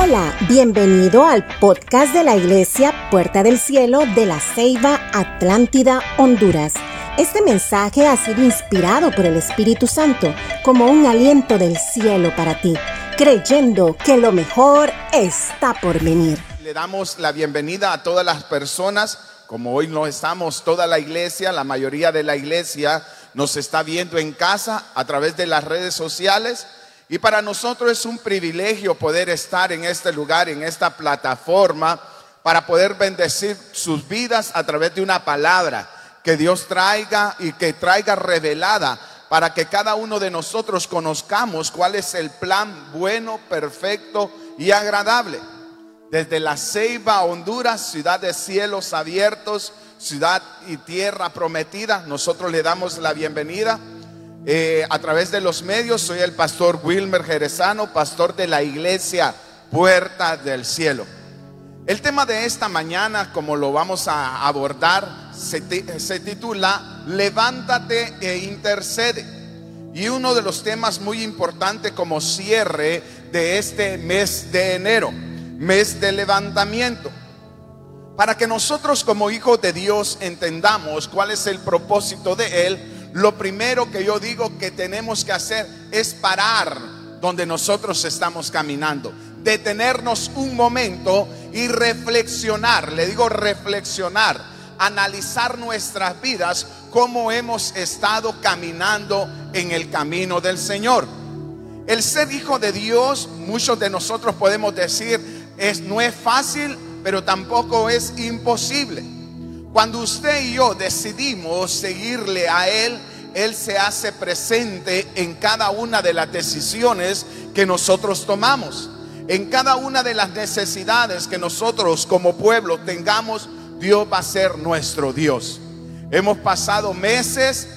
Hola, bienvenido al podcast de la Iglesia Puerta del Cielo de la Ceiba Atlántida, Honduras. Este mensaje ha sido inspirado por el Espíritu Santo como un aliento del cielo para ti, creyendo que lo mejor está por venir. Le damos la bienvenida a todas las personas, como hoy no estamos toda la iglesia, la mayoría de la iglesia nos está viendo en casa a través de las redes sociales. Y para nosotros es un privilegio poder estar en este lugar, en esta plataforma, para poder bendecir sus vidas a través de una palabra que Dios traiga y que traiga revelada para que cada uno de nosotros conozcamos cuál es el plan bueno, perfecto y agradable. Desde la Ceiba, Honduras, ciudad de cielos abiertos, ciudad y tierra prometida, nosotros le damos la bienvenida eh, a través de los medios. Soy el pastor Wilmer Jerezano, pastor de la iglesia Puerta del Cielo. El tema de esta mañana, como lo vamos a abordar, se, se titula Levántate e intercede. Y uno de los temas muy importantes como cierre de este mes de enero, mes de levantamiento. Para que nosotros como hijos de Dios entendamos cuál es el propósito de Él, lo primero que yo digo que tenemos que hacer es parar donde nosotros estamos caminando, detenernos un momento y reflexionar, le digo reflexionar, analizar nuestras vidas, cómo hemos estado caminando en el camino del Señor. El ser hijo de Dios, muchos de nosotros podemos decir, es, no es fácil, pero tampoco es imposible. Cuando usted y yo decidimos seguirle a Él, Él se hace presente en cada una de las decisiones que nosotros tomamos. En cada una de las necesidades que nosotros como pueblo tengamos, Dios va a ser nuestro Dios. Hemos pasado meses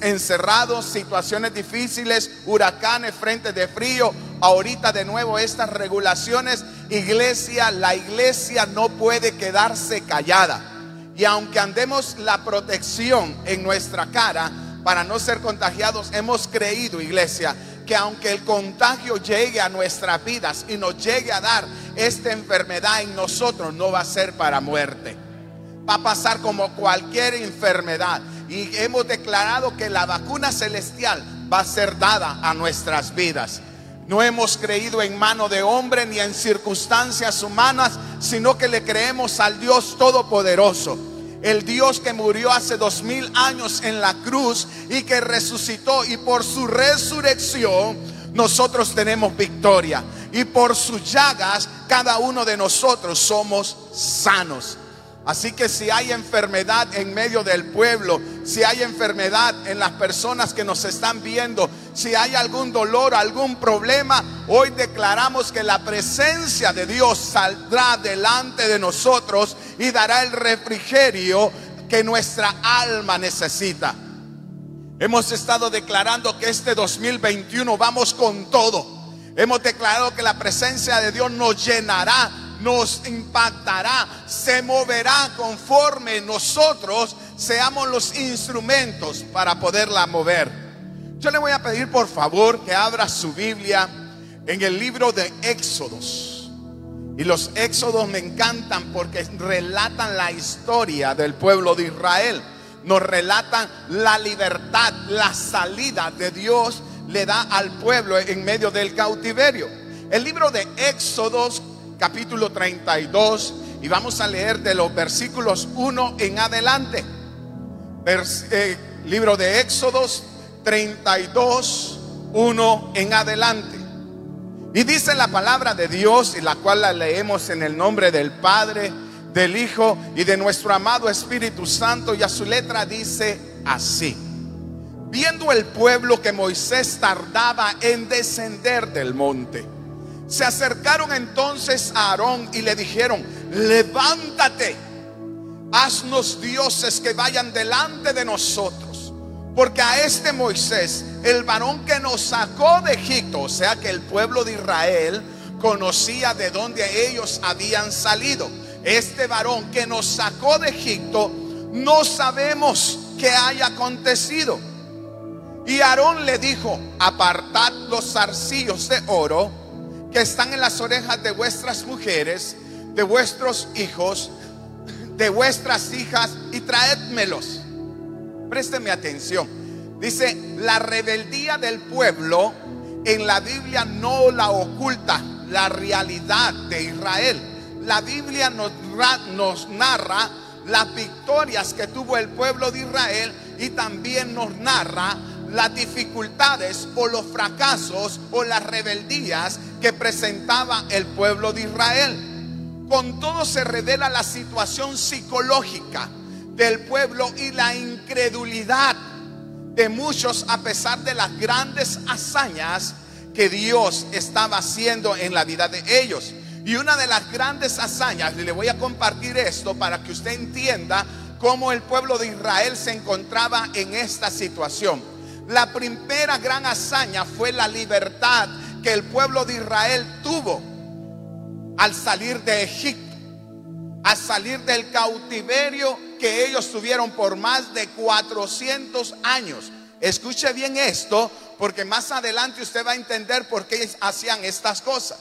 encerrados, situaciones difíciles, huracanes, frentes de frío, ahorita de nuevo estas regulaciones. Iglesia, la iglesia no puede quedarse callada. Y aunque andemos la protección en nuestra cara para no ser contagiados, hemos creído, iglesia, que aunque el contagio llegue a nuestras vidas y nos llegue a dar esta enfermedad en nosotros, no va a ser para muerte. Va a pasar como cualquier enfermedad. Y hemos declarado que la vacuna celestial va a ser dada a nuestras vidas. No hemos creído en mano de hombre ni en circunstancias humanas, sino que le creemos al Dios Todopoderoso. El Dios que murió hace dos mil años en la cruz y que resucitó y por su resurrección nosotros tenemos victoria. Y por sus llagas cada uno de nosotros somos sanos. Así que si hay enfermedad en medio del pueblo, si hay enfermedad en las personas que nos están viendo, si hay algún dolor, algún problema, hoy declaramos que la presencia de Dios saldrá delante de nosotros y dará el refrigerio que nuestra alma necesita. Hemos estado declarando que este 2021 vamos con todo. Hemos declarado que la presencia de Dios nos llenará nos impactará, se moverá conforme nosotros seamos los instrumentos para poderla mover. Yo le voy a pedir por favor que abra su Biblia en el libro de Éxodos. Y los Éxodos me encantan porque relatan la historia del pueblo de Israel. Nos relatan la libertad, la salida de Dios le da al pueblo en medio del cautiverio. El libro de Éxodos capítulo 32 y vamos a leer de los versículos 1 en adelante. Eh, libro de Éxodos 32, 1 en adelante. Y dice la palabra de Dios, y la cual la leemos en el nombre del Padre, del Hijo y de nuestro amado Espíritu Santo, y a su letra dice así. Viendo el pueblo que Moisés tardaba en descender del monte, se acercaron entonces a Aarón y le dijeron, levántate, haznos dioses que vayan delante de nosotros. Porque a este Moisés, el varón que nos sacó de Egipto, o sea que el pueblo de Israel conocía de dónde ellos habían salido. Este varón que nos sacó de Egipto, no sabemos qué haya acontecido. Y Aarón le dijo, apartad los zarcillos de oro que están en las orejas de vuestras mujeres, de vuestros hijos, de vuestras hijas y traédmelos. Présteme atención. Dice, la rebeldía del pueblo en la Biblia no la oculta la realidad de Israel. La Biblia nos, nos narra las victorias que tuvo el pueblo de Israel y también nos narra las dificultades o los fracasos o las rebeldías que presentaba el pueblo de Israel. Con todo se revela la situación psicológica del pueblo y la incredulidad de muchos a pesar de las grandes hazañas que Dios estaba haciendo en la vida de ellos. Y una de las grandes hazañas, y le voy a compartir esto para que usted entienda cómo el pueblo de Israel se encontraba en esta situación. La primera gran hazaña fue la libertad que el pueblo de Israel tuvo al salir de Egipto, al salir del cautiverio que ellos tuvieron por más de 400 años. Escuche bien esto, porque más adelante usted va a entender por qué hacían estas cosas.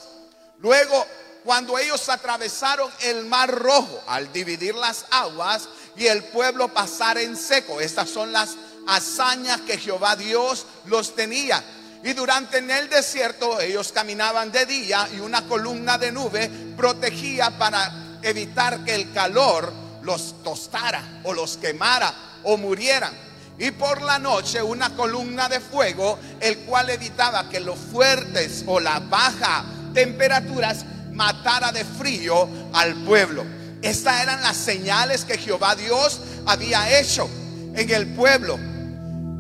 Luego, cuando ellos atravesaron el mar rojo al dividir las aguas y el pueblo pasar en seco, estas son las hazañas que Jehová Dios los tenía. Y durante en el desierto ellos caminaban de día y una columna de nube protegía para evitar que el calor los tostara o los quemara o murieran. Y por la noche una columna de fuego, el cual evitaba que los fuertes o las bajas temperaturas matara de frío al pueblo. Estas eran las señales que Jehová Dios había hecho en el pueblo.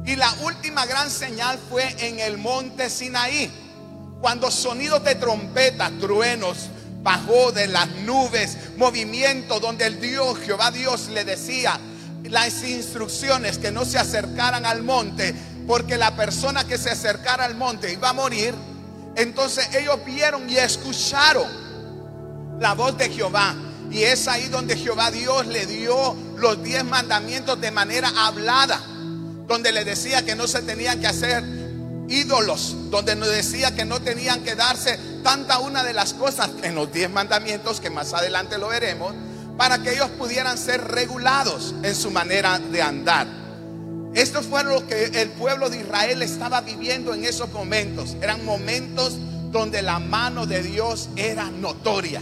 Y la última gran señal fue en el monte Sinaí, cuando sonidos de trompetas, truenos, bajó de las nubes, movimiento donde el Dios, Jehová Dios le decía las instrucciones que no se acercaran al monte, porque la persona que se acercara al monte iba a morir. Entonces ellos vieron y escucharon la voz de Jehová. Y es ahí donde Jehová Dios le dio los diez mandamientos de manera hablada donde le decía que no se tenían que hacer ídolos, donde nos decía que no tenían que darse tanta una de las cosas en los diez mandamientos, que más adelante lo veremos, para que ellos pudieran ser regulados en su manera de andar. Esto fue lo que el pueblo de Israel estaba viviendo en esos momentos. Eran momentos donde la mano de Dios era notoria.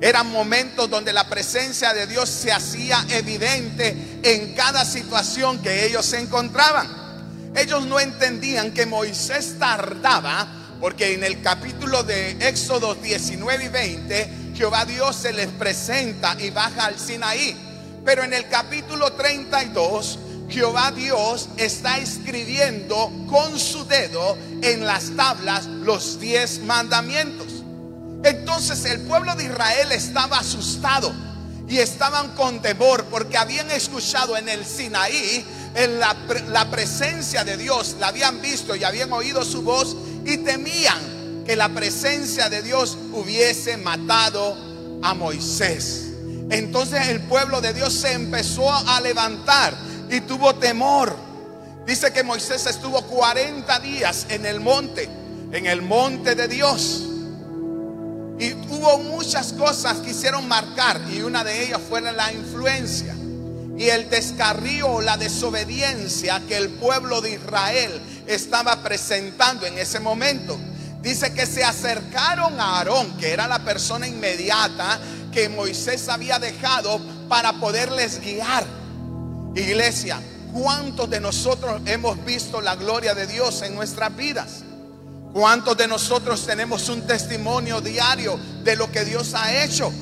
Eran momentos donde la presencia de Dios se hacía evidente en cada situación que ellos se encontraban. Ellos no entendían que Moisés tardaba, porque en el capítulo de Éxodo 19 y 20, Jehová Dios se les presenta y baja al Sinaí. Pero en el capítulo 32, Jehová Dios está escribiendo con su dedo en las tablas los diez mandamientos. Entonces el pueblo de Israel estaba asustado y estaban con temor porque habían escuchado en el Sinaí en la, la, presencia de Dios, la habían visto y habían oído su voz y temían que la presencia de Dios hubiese matado a Moisés. Entonces el pueblo de Dios se empezó a levantar y tuvo temor. Dice que Moisés estuvo 40 días en el monte, en el monte de Dios. Hubo muchas cosas que hicieron marcar y una de ellas fue la influencia y el descarrío o la desobediencia que el pueblo de Israel estaba presentando en ese momento. Dice que se acercaron a Aarón, que era la persona inmediata que Moisés había dejado para poderles guiar. Iglesia, ¿cuántos de nosotros hemos visto la gloria de Dios en nuestras vidas? ¿Cuántos de nosotros tenemos un testimonio diario de lo que Dios ha hecho?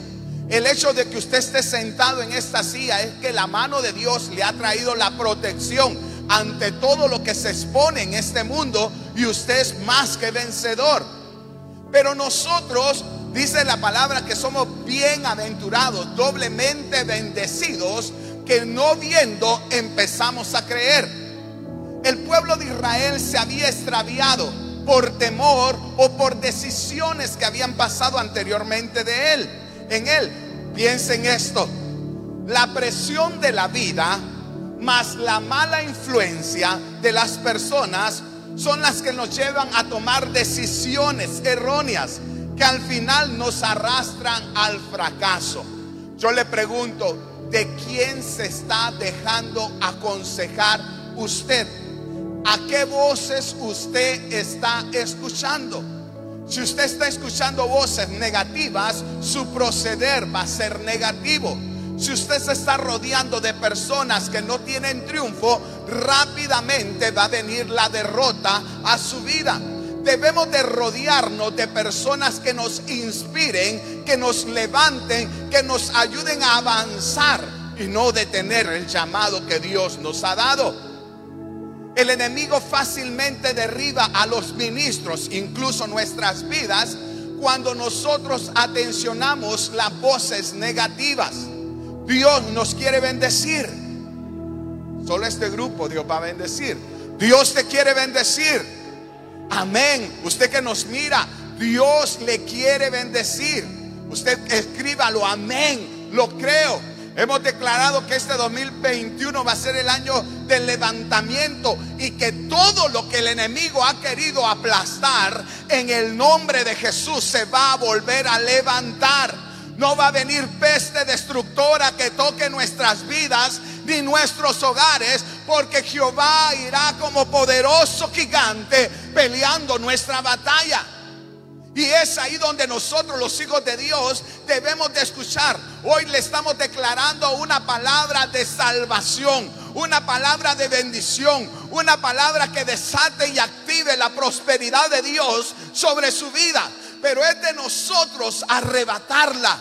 El hecho de que usted esté sentado en esta silla es que la mano de Dios le ha traído la protección ante todo lo que se expone en este mundo y usted es más que vencedor. Pero nosotros, dice la palabra, que somos bienaventurados, doblemente bendecidos, que no viendo empezamos a creer. El pueblo de Israel se había extraviado por temor o por decisiones que habían pasado anteriormente de él, en él. Piensen esto, la presión de la vida más la mala influencia de las personas son las que nos llevan a tomar decisiones erróneas, que al final nos arrastran al fracaso. Yo le pregunto, ¿de quién se está dejando aconsejar usted? ¿A qué voces usted está escuchando? Si usted está escuchando voces negativas, su proceder va a ser negativo. Si usted se está rodeando de personas que no tienen triunfo, rápidamente va a venir la derrota a su vida. Debemos de rodearnos de personas que nos inspiren, que nos levanten, que nos ayuden a avanzar y no detener el llamado que Dios nos ha dado. El enemigo fácilmente derriba a los ministros, incluso nuestras vidas, cuando nosotros atencionamos las voces negativas. Dios nos quiere bendecir. Solo este grupo Dios va a bendecir. Dios te quiere bendecir. Amén. Usted que nos mira, Dios le quiere bendecir. Usted escríbalo, amén. Lo creo. Hemos declarado que este 2021 va a ser el año del levantamiento y que todo lo que el enemigo ha querido aplastar en el nombre de Jesús se va a volver a levantar. No va a venir peste destructora que toque nuestras vidas ni nuestros hogares, porque Jehová irá como poderoso gigante peleando nuestra batalla. Y es ahí donde nosotros los hijos de Dios debemos de escuchar. Hoy le estamos declarando una palabra de salvación, una palabra de bendición, una palabra que desate y active la prosperidad de Dios sobre su vida. Pero es de nosotros arrebatarla.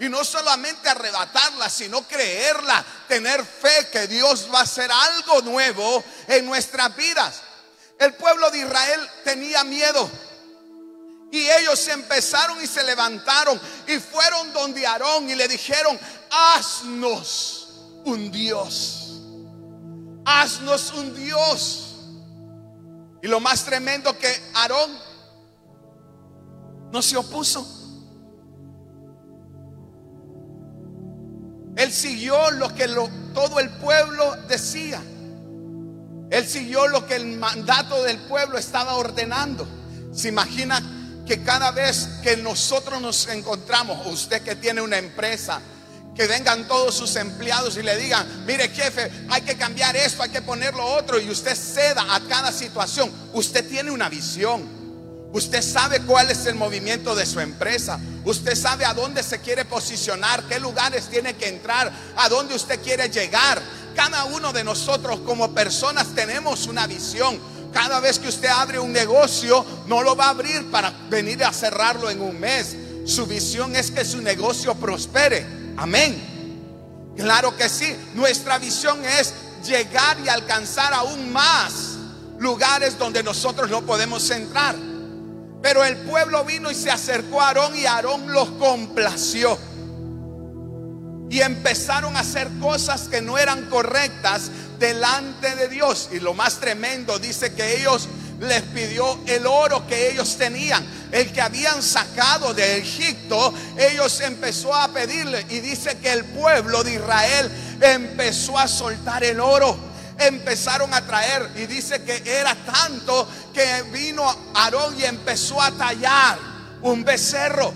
Y no solamente arrebatarla, sino creerla, tener fe que Dios va a hacer algo nuevo en nuestras vidas. El pueblo de Israel tenía miedo. Y ellos empezaron y se levantaron y fueron donde Aarón y le dijeron, haznos un Dios. Haznos un Dios. Y lo más tremendo que Aarón no se opuso. Él siguió lo que todo el pueblo decía. Él siguió lo que el mandato del pueblo estaba ordenando. Se imagina que cada vez que nosotros nos encontramos, usted que tiene una empresa, que vengan todos sus empleados y le digan, mire jefe, hay que cambiar esto, hay que poner lo otro, y usted ceda a cada situación. Usted tiene una visión. Usted sabe cuál es el movimiento de su empresa. Usted sabe a dónde se quiere posicionar, qué lugares tiene que entrar, a dónde usted quiere llegar. Cada uno de nosotros como personas tenemos una visión. Cada vez que usted abre un negocio, no lo va a abrir para venir a cerrarlo en un mes. Su visión es que su negocio prospere. Amén. Claro que sí. Nuestra visión es llegar y alcanzar aún más lugares donde nosotros no podemos entrar. Pero el pueblo vino y se acercó a Aarón y Aarón los complació. Y empezaron a hacer cosas que no eran correctas delante de Dios. Y lo más tremendo dice que ellos les pidió el oro que ellos tenían, el que habían sacado de Egipto, ellos empezó a pedirle y dice que el pueblo de Israel empezó a soltar el oro empezaron a traer. Y dice que era tanto que vino Aarón y empezó a tallar un becerro.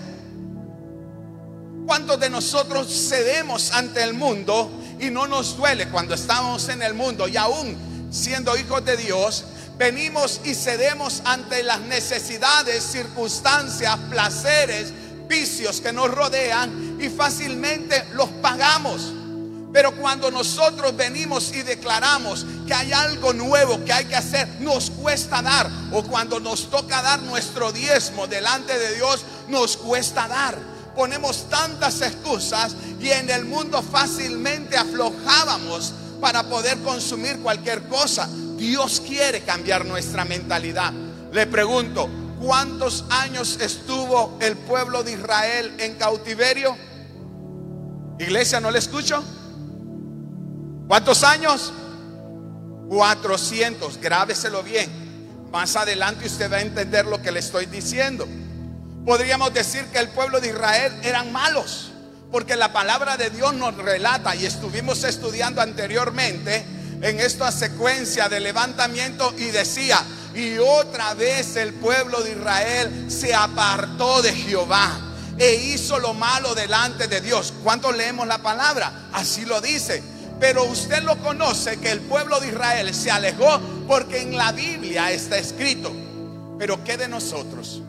¿Cuántos de nosotros cedemos ante el mundo y no nos duele cuando estamos en el mundo y aún siendo hijos de Dios? Venimos y cedemos ante las necesidades, circunstancias, placeres, vicios que nos rodean y fácilmente los pagamos. Pero cuando nosotros venimos y declaramos que hay algo nuevo que hay que hacer, nos cuesta dar. O cuando nos toca dar nuestro diezmo delante de Dios, nos cuesta dar. Ponemos tantas excusas y en el mundo fácilmente aflojábamos para poder consumir cualquier cosa. Dios quiere cambiar nuestra mentalidad. Le pregunto, ¿cuántos años estuvo el pueblo de Israel en cautiverio? Iglesia, ¿no le escucho? ¿Cuántos años? 400. Grábeselo bien. Más adelante usted va a entender lo que le estoy diciendo. Podríamos decir que el pueblo de Israel eran malos, porque la palabra de Dios nos relata y estuvimos estudiando anteriormente en esta secuencia de levantamiento y decía, y otra vez el pueblo de Israel se apartó de Jehová e hizo lo malo delante de Dios. ¿Cuánto leemos la palabra? Así lo dice. Pero usted lo conoce que el pueblo de Israel se alejó porque en la Biblia está escrito. Pero ¿qué de nosotros?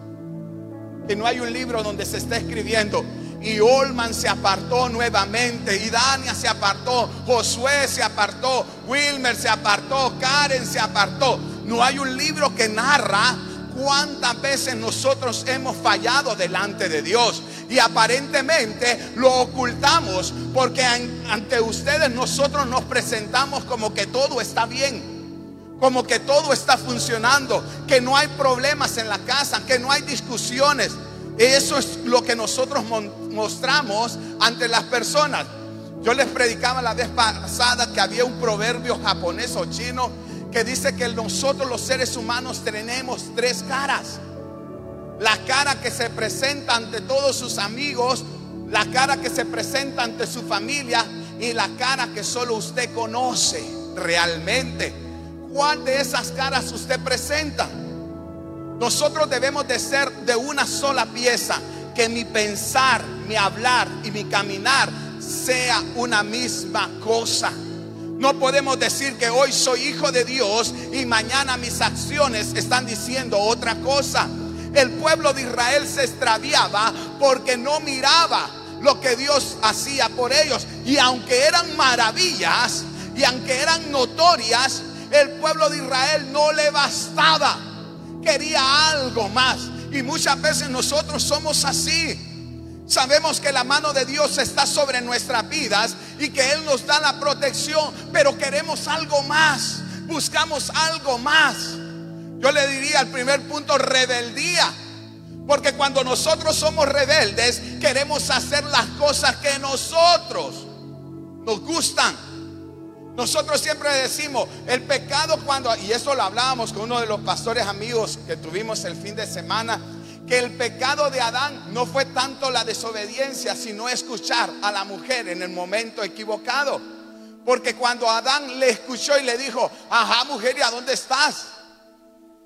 No hay un libro donde se está escribiendo y Olman se apartó nuevamente, y Dania se apartó, Josué se apartó, Wilmer se apartó, Karen se apartó. No hay un libro que narra cuántas veces nosotros hemos fallado delante de Dios. Y aparentemente lo ocultamos porque ante ustedes nosotros nos presentamos como que todo está bien como que todo está funcionando, que no hay problemas en la casa, que no hay discusiones. Eso es lo que nosotros mostramos ante las personas. Yo les predicaba la vez pasada que había un proverbio japonés o chino que dice que nosotros los seres humanos tenemos tres caras. La cara que se presenta ante todos sus amigos, la cara que se presenta ante su familia y la cara que solo usted conoce realmente. ¿Cuál de esas caras usted presenta? Nosotros debemos de ser de una sola pieza, que mi pensar, mi hablar y mi caminar sea una misma cosa. No podemos decir que hoy soy hijo de Dios y mañana mis acciones están diciendo otra cosa. El pueblo de Israel se extraviaba porque no miraba lo que Dios hacía por ellos. Y aunque eran maravillas y aunque eran notorias, el pueblo de Israel no le bastaba quería algo más. Y muchas veces nosotros somos así. Sabemos que la mano de Dios está sobre nuestras vidas y que Él nos da la protección, pero queremos algo más. Buscamos algo más. Yo le diría al primer punto, rebeldía. Porque cuando nosotros somos rebeldes, queremos hacer las cosas que nosotros nos gustan. Nosotros siempre decimos, el pecado cuando, y eso lo hablábamos con uno de los pastores amigos que tuvimos el fin de semana, que el pecado de Adán no fue tanto la desobediencia, sino escuchar a la mujer en el momento equivocado. Porque cuando Adán le escuchó y le dijo, ajá mujer, ¿y a dónde estás?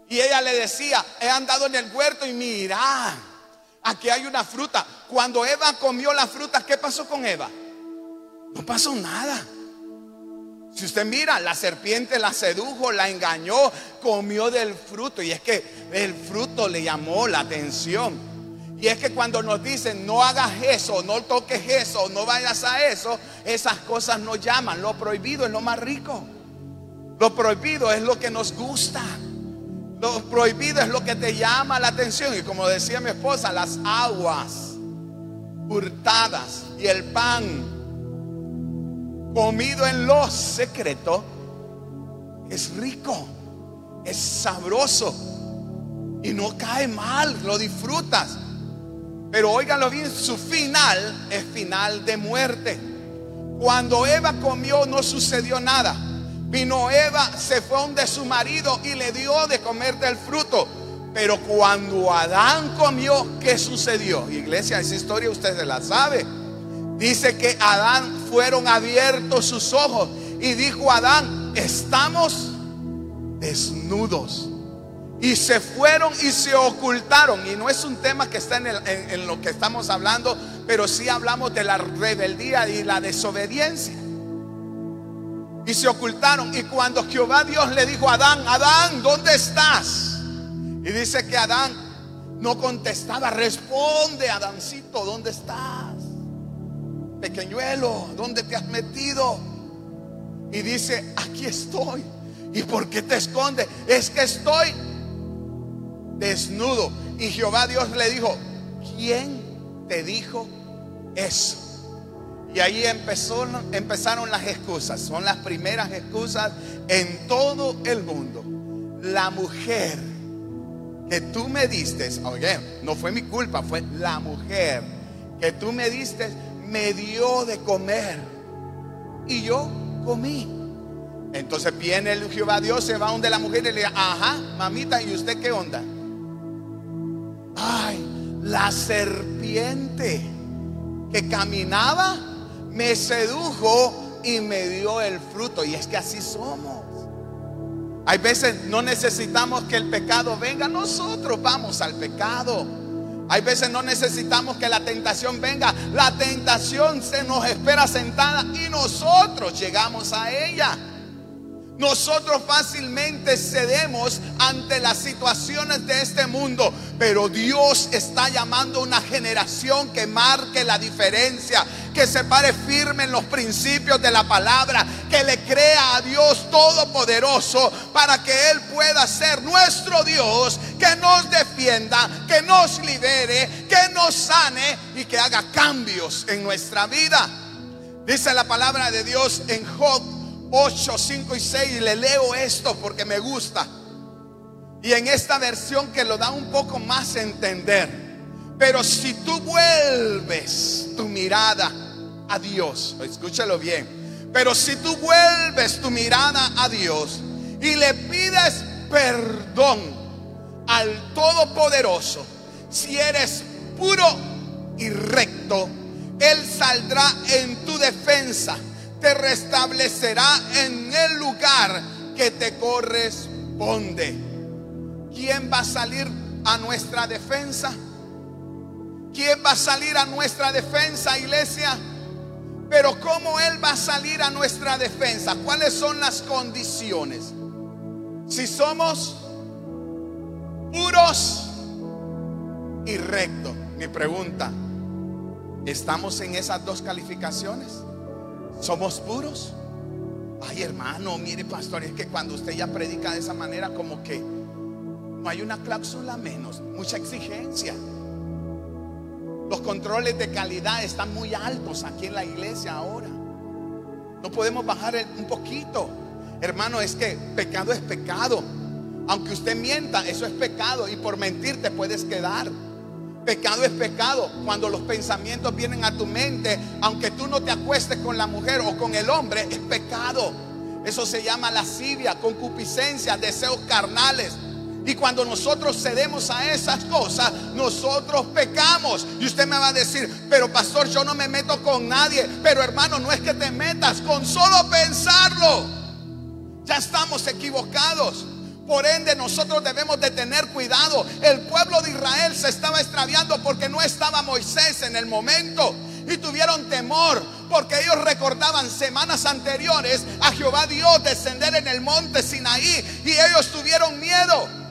Y ella le decía, he andado en el huerto y mira, aquí hay una fruta. Cuando Eva comió la fruta, ¿qué pasó con Eva? No pasó nada. Si usted mira, la serpiente la sedujo, la engañó, comió del fruto. Y es que el fruto le llamó la atención. Y es que cuando nos dicen no hagas eso, no toques eso, no vayas a eso, esas cosas nos llaman. Lo prohibido es lo más rico. Lo prohibido es lo que nos gusta. Lo prohibido es lo que te llama la atención. Y como decía mi esposa, las aguas hurtadas y el pan comido en lo secreto, es rico, es sabroso y no cae mal, lo disfrutas. Pero óiganlo bien, su final es final de muerte. Cuando Eva comió no sucedió nada. Vino Eva, se fue donde su marido y le dio de comer del fruto. Pero cuando Adán comió, ¿qué sucedió? Iglesia, esa historia usted se la sabe. Dice que Adán fueron abiertos sus ojos y dijo Adán, estamos desnudos. Y se fueron y se ocultaron. Y no es un tema que está en, lo que estamos hablando, pero sí hablamos de la rebeldía y la desobediencia. Y se ocultaron. Y cuando Jehová Dios le dijo a Adán, Adán, ¿dónde estás? Y dice que Adán no contestaba, responde, Adancito, ¿dónde estás? Pequeñuelo, ¿dónde te has metido? Y dice, aquí estoy. ¿Y por qué te esconde? Es que estoy desnudo. Y Jehová Dios le dijo, ¿quién te dijo eso? Y ahí empezó, empezaron las excusas. Son las primeras excusas en todo el mundo. La mujer que tú me diste, oye, no fue mi culpa, fue la mujer que tú me diste me dio de comer y yo comí. Entonces viene el Jehová Dios, se va donde la mujer y le dice, ajá, mamita, ¿y usted qué onda? Ay, la serpiente que caminaba me sedujo y me dio el fruto. Y es que así somos. Hay veces no necesitamos que el pecado venga, nosotros vamos al pecado. Hay veces no necesitamos que la tentación venga, la tentación se nos espera sentada y nosotros llegamos a ella. Nosotros fácilmente cedemos ante las situaciones de este mundo, pero Dios está llamando a una generación que marque la diferencia, que se pare firme en los principios de la palabra, que le crea a Dios Todopoderoso para que Él pueda ser nuestro Dios, que nos defienda, que nos libere, que nos sane y que haga cambios en nuestra vida. Dice la palabra de Dios en Job 8, 5 y 6 y le leo esto porque me gusta. Y en esta versión que lo da un poco más a entender. Pero si tú vuelves tu mirada a Dios, escúchalo bien. Pero si tú vuelves tu mirada a Dios y le pides perdón al Todopoderoso, si eres puro y recto, Él saldrá en tu defensa te restablecerá en el lugar que te corresponde. ¿Quién va a salir a nuestra defensa? ¿Quién va a salir a nuestra defensa, iglesia? Pero ¿cómo Él va a salir a nuestra defensa? ¿Cuáles son las condiciones? Si somos puros y rectos, mi pregunta, ¿estamos en esas dos calificaciones? ¿Somos puros? Ay, hermano, mire, pastor, es que cuando usted ya predica de esa manera, como que no hay una cláusula menos, mucha exigencia. Los controles de calidad están muy altos aquí en la iglesia ahora. No podemos bajar un poquito. Hermano, es que pecado es pecado. Aunque usted mienta, eso es pecado y por mentir te puedes quedar. Pecado es pecado. Cuando los pensamientos vienen a tu mente, aunque tú no te acuestes con la mujer o con el hombre, es pecado. Eso se llama lascivia, concupiscencia, deseos carnales. Y cuando nosotros cedemos a esas cosas, nosotros pecamos. Y usted me va a decir, pero pastor, yo no me meto con nadie. Pero hermano, no es que te metas, con solo pensarlo. Ya estamos equivocados. Por ende, nosotros debemos de tener cuidado. El pueblo de Israel se estaba extraviando porque no estaba Moisés en el momento. Y tuvieron temor porque ellos recordaban semanas anteriores a Jehová Dios descender en el monte Sinaí y ellos tuvieron miedo.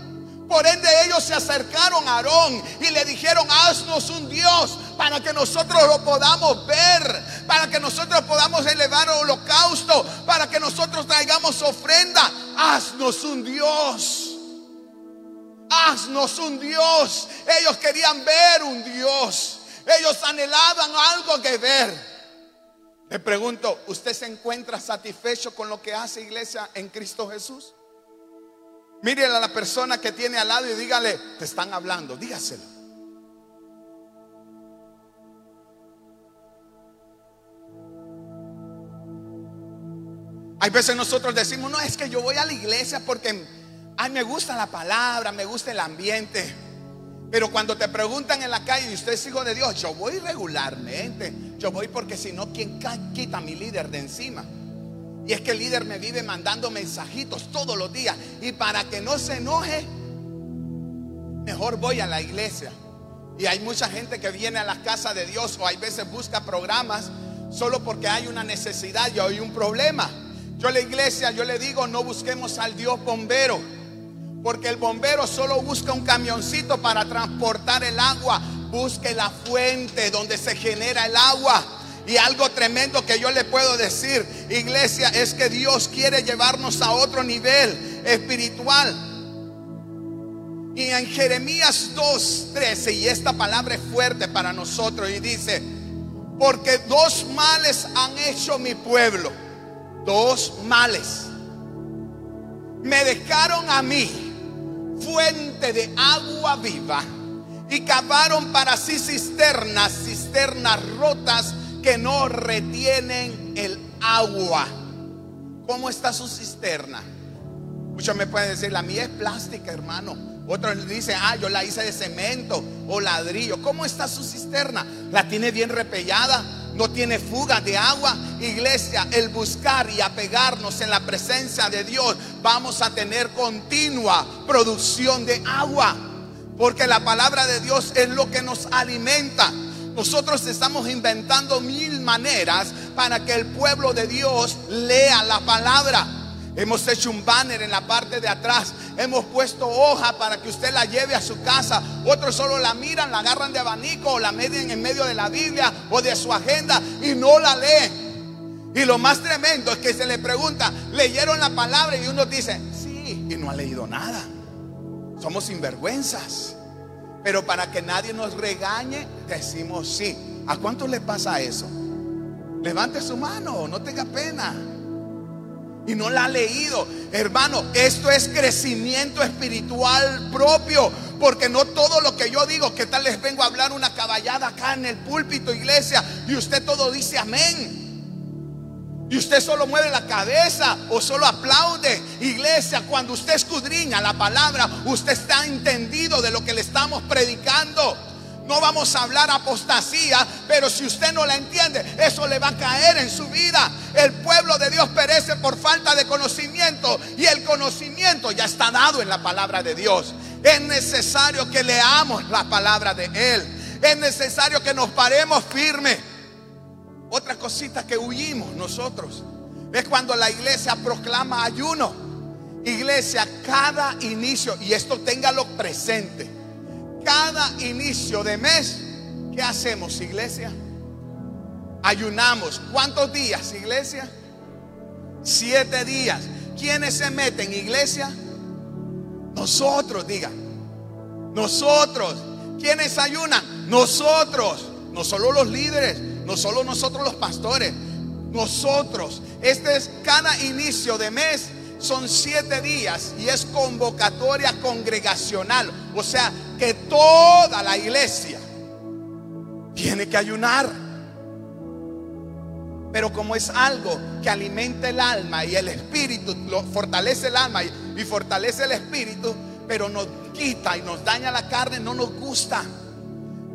Por ende ellos se acercaron a Aarón y le dijeron, haznos un Dios para que nosotros lo podamos ver, para que nosotros podamos elevar holocausto, para que nosotros traigamos ofrenda. Haznos un Dios. Haznos un Dios. Ellos querían ver un Dios. Ellos anhelaban algo que ver. Le pregunto, ¿usted se encuentra satisfecho con lo que hace iglesia en Cristo Jesús? Mire a la persona que tiene al lado y dígale, te están hablando, dígaselo. Hay veces nosotros decimos, no, es que yo voy a la iglesia porque ay, me gusta la palabra, me gusta el ambiente. Pero cuando te preguntan en la calle y usted es hijo de Dios, yo voy regularmente. Yo voy porque si no, ¿quién quita a mi líder de encima? Y es que el líder me vive mandando mensajitos todos los días. Y para que no se enoje, mejor voy a la iglesia. Y hay mucha gente que viene a la casa de Dios o hay veces busca programas solo porque hay una necesidad y hay un problema. Yo a la iglesia, yo le digo, no busquemos al Dios bombero. Porque el bombero solo busca un camioncito para transportar el agua. Busque la fuente donde se genera el agua. Y algo tremendo que yo le puedo decir, iglesia, es que Dios quiere llevarnos a otro nivel espiritual. Y en Jeremías 2:13, y esta palabra es fuerte para nosotros, y dice, porque dos males han hecho mi pueblo, dos males. Me dejaron a mí fuente de agua viva y cavaron para sí cisternas, cisternas rotas que no retienen el agua. ¿Cómo está su cisterna? Muchos me pueden decir, la mía es plástica, hermano. Otros dicen, ah, yo la hice de cemento o ladrillo. ¿Cómo está su cisterna? ¿La tiene bien repellada? no tiene fuga de agua. Iglesia, el buscar y apegarnos en la presencia de Dios, vamos a tener continua producción de agua. Porque la palabra de Dios es lo que nos alimenta. Nosotros estamos inventando mil maneras para que el pueblo de Dios lea la palabra. Hemos hecho un banner en la parte de atrás. Hemos puesto hoja para que usted la lleve a su casa. Otros solo la miran, la agarran de abanico o la meten en medio de la Biblia o de su agenda y no la leen. Y lo más tremendo es que se le pregunta, ¿leyeron la palabra? Y uno dice, sí, y no ha leído nada. Somos sinvergüenzas. Pero para que nadie nos regañe, decimos sí. ¿A cuánto le pasa eso? Levante su mano, no tenga pena. Y no la ha leído. Hermano, esto es crecimiento espiritual propio. Porque no todo lo que yo digo, que tal les vengo a hablar una caballada acá en el púlpito, iglesia, y usted todo dice amén. Y usted solo mueve la cabeza o solo aplaude. Iglesia, cuando usted escudriña la palabra, usted está entendido de lo que le estamos predicando. No vamos a hablar apostasía, pero si usted no la entiende, eso le va a caer en su vida. El pueblo de Dios perece por falta de conocimiento y el conocimiento ya está dado en la palabra de Dios. Es necesario que leamos la palabra de Él. Es necesario que nos paremos firmes. Otra cosita que huimos nosotros es cuando la iglesia proclama ayuno. Iglesia, cada inicio, y esto téngalo presente, cada inicio de mes, ¿qué hacemos, iglesia? Ayunamos. ¿Cuántos días, iglesia? Siete días. ¿Quiénes se meten, iglesia? Nosotros, digan. Nosotros. ¿Quiénes ayunan? Nosotros. No solo los líderes, no solo nosotros los pastores, nosotros. Este es cada inicio de mes. Son siete días y es convocatoria congregacional. O sea, que toda la iglesia tiene que ayunar. Pero como es algo que alimenta el alma y el espíritu, lo, fortalece el alma y, y fortalece el espíritu, pero nos quita y nos daña la carne, no nos gusta.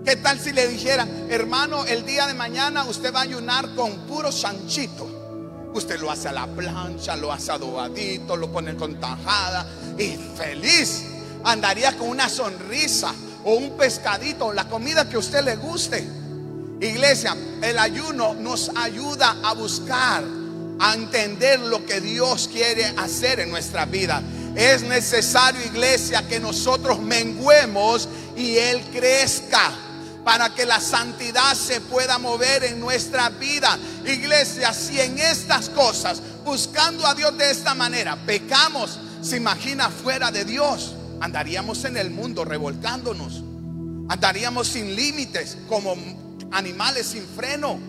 ¿Qué tal si le dijeran, hermano, el día de mañana usted va a ayunar con puro chanchito? Usted lo hace a la plancha, lo hace adobadito, lo pone con tajada y feliz. Andaría con una sonrisa o un pescadito, la comida que a usted le guste. Iglesia, el ayuno nos ayuda a buscar, a entender lo que Dios quiere hacer en nuestra vida. Es necesario, iglesia, que nosotros menguemos y Él crezca para que la santidad se pueda mover en nuestra vida. Iglesia, si en estas cosas, buscando a Dios de esta manera, pecamos, se imagina fuera de Dios, andaríamos en el mundo revolcándonos, andaríamos sin límites como animales sin freno,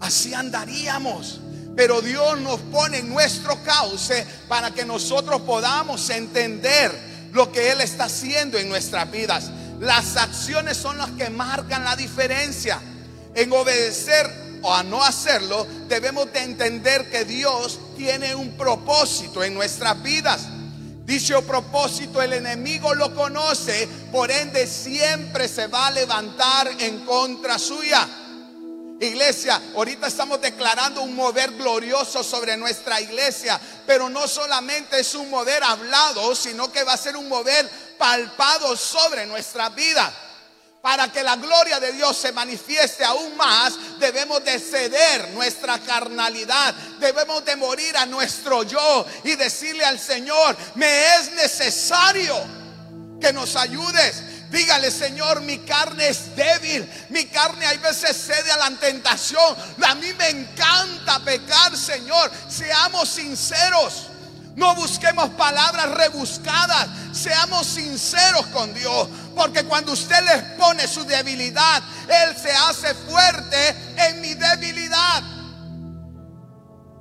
así andaríamos. Pero Dios nos pone en nuestro cauce para que nosotros podamos entender lo que Él está haciendo en nuestras vidas. Las acciones son las que marcan la diferencia. En obedecer o a no hacerlo, debemos de entender que Dios tiene un propósito en nuestras vidas. Dicho propósito el enemigo lo conoce, por ende siempre se va a levantar en contra suya. Iglesia, ahorita estamos declarando un mover glorioso sobre nuestra iglesia, pero no solamente es un mover hablado, sino que va a ser un mover palpado sobre nuestra vida. Para que la gloria de Dios se manifieste aún más, debemos de ceder nuestra carnalidad, debemos de morir a nuestro yo y decirle al Señor, me es necesario que nos ayudes. Dígale, Señor, mi carne es débil. Mi carne hay veces cede a la tentación. A mí me encanta pecar, Señor. Seamos sinceros. No busquemos palabras rebuscadas. Seamos sinceros con Dios. Porque cuando usted le pone su debilidad, Él se hace fuerte en mi debilidad.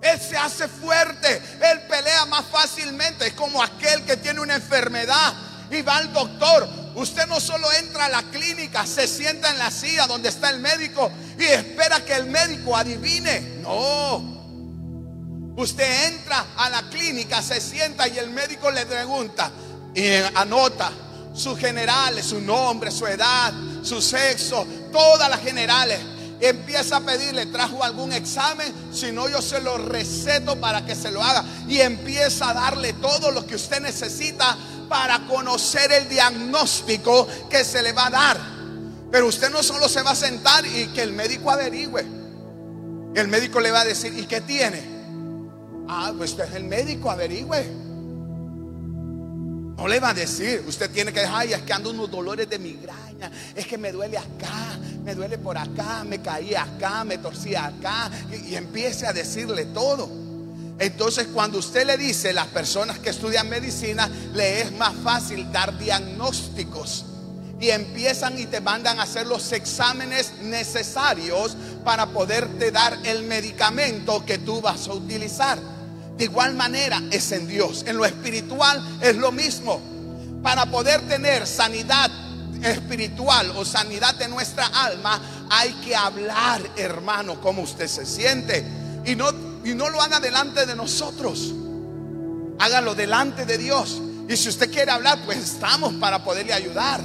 Él se hace fuerte. Él pelea más fácilmente. Es como aquel que tiene una enfermedad y va al doctor. Usted no solo entra a la clínica, se sienta en la silla donde está el médico y espera que el médico adivine. No. Usted entra a la clínica, se sienta y el médico le pregunta y anota sus generales, su nombre, su edad, su sexo, todas las generales. empieza a pedirle, trajo algún examen, si no yo se lo receto para que se lo haga. Y empieza a darle todo lo que usted necesita para conocer el diagnóstico que se le va a dar. Pero usted no solo se va a sentar y que el médico averigüe. El médico le va a decir, ¿y qué tiene? Ah, pues usted es el médico, averigüe. No le va a decir, usted tiene que dejar, es que ando unos dolores de migraña, es que me duele acá, me duele por acá, me caí acá, me torcí acá, y, y empiece a decirle todo. Entonces, cuando usted le dice, las personas que estudian medicina, le es más fácil dar diagnósticos. Y empiezan y te mandan a hacer los exámenes necesarios para poderte dar el medicamento que tú vas a utilizar. De igual manera es en Dios. En lo espiritual es lo mismo. Para poder tener sanidad espiritual o sanidad de nuestra alma, hay que hablar, hermano, cómo usted se siente. Y no, y no lo haga delante de nosotros. Hágalo delante de Dios. Y si usted quiere hablar, pues estamos para poderle ayudar.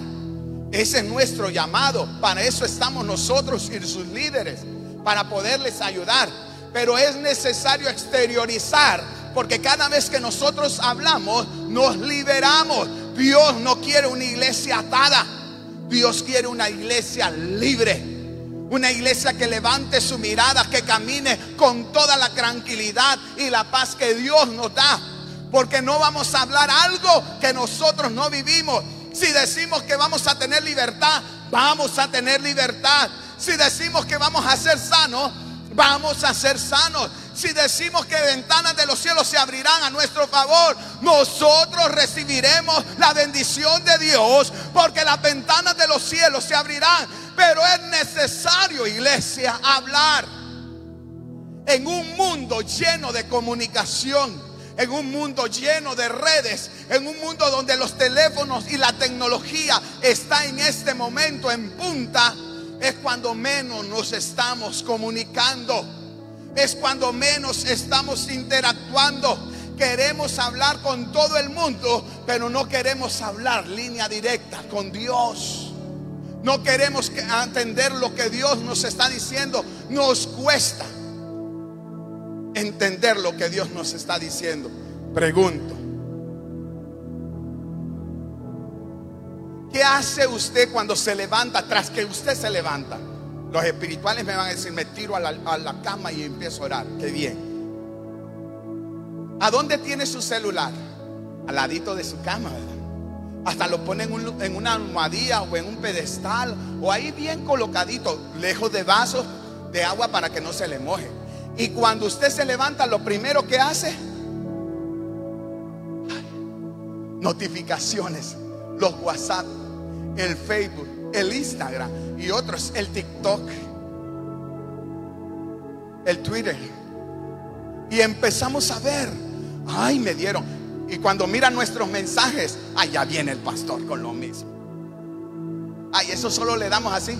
Ese es nuestro llamado. Para eso estamos nosotros y sus líderes. Para poderles ayudar pero es necesario exteriorizar, porque cada vez que nosotros hablamos, nos liberamos. Dios no quiere una iglesia atada, Dios quiere una iglesia libre. Una iglesia que levante su mirada, que camine con toda la tranquilidad y la paz que Dios nos da. Porque no vamos a hablar algo que nosotros no vivimos. Si decimos que vamos a tener libertad, vamos a tener libertad. Si decimos que vamos a ser sanos, vamos a ser sanos. Si decimos que ventanas de los cielos se abrirán a nuestro favor, nosotros recibiremos la bendición de Dios, porque las ventanas de los cielos se abrirán. Pero es necesario, iglesia, hablar en un mundo lleno de comunicación en un mundo lleno de redes, en un mundo donde los teléfonos y la tecnología está en este momento en punta, es cuando menos nos estamos comunicando. Es cuando menos estamos interactuando. Queremos hablar con todo el mundo, pero no queremos hablar línea directa con Dios. No queremos entender lo que Dios nos está diciendo. Nos cuesta entender lo que Dios nos está diciendo. Pregunto, ¿Qué hace usted cuando se levanta? Tras que usted se levanta. Los espirituales me van a decir, me tiro a la, cama y empiezo a orar. Qué bien. ¿A dónde tiene su celular? Al ladito de su cama, Hasta lo pone en, en una almohadilla o en un pedestal o ahí bien colocadito, lejos de vasos de agua para que no se le moje. Y cuando usted se levanta, lo primero que hace, notificaciones, los WhatsApp, el Facebook, el Instagram y otros, el TikTok, el Twitter. Y empezamos a ver, ay, me dieron. Y cuando miran nuestros mensajes, allá viene el pastor con lo mismo. Ay, eso solo le damos así.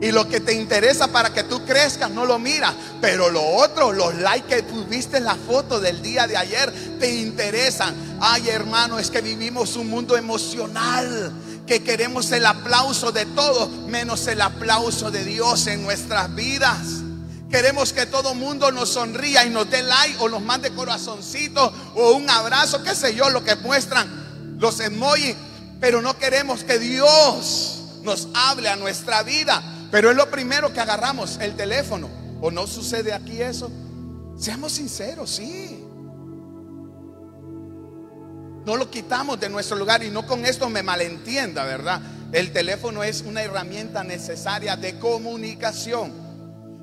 Y lo que te interesa para que tú crezcas no lo miras. Pero lo otro, los likes que tuviste en la foto del día de ayer, te interesan. Ay hermano, es que vivimos un mundo emocional. Que queremos el aplauso de todos, menos el aplauso de Dios en nuestras vidas. Queremos que todo mundo nos sonría y nos dé like o nos mande corazoncito o un abrazo, qué sé yo, lo que muestran los emojis. Pero no queremos que Dios nos hable a nuestra vida. Pero es lo primero que agarramos, el teléfono. ¿O no sucede aquí eso? Seamos sinceros, sí. No lo quitamos de nuestro lugar y no con esto me malentienda, ¿verdad? El teléfono es una herramienta necesaria de comunicación,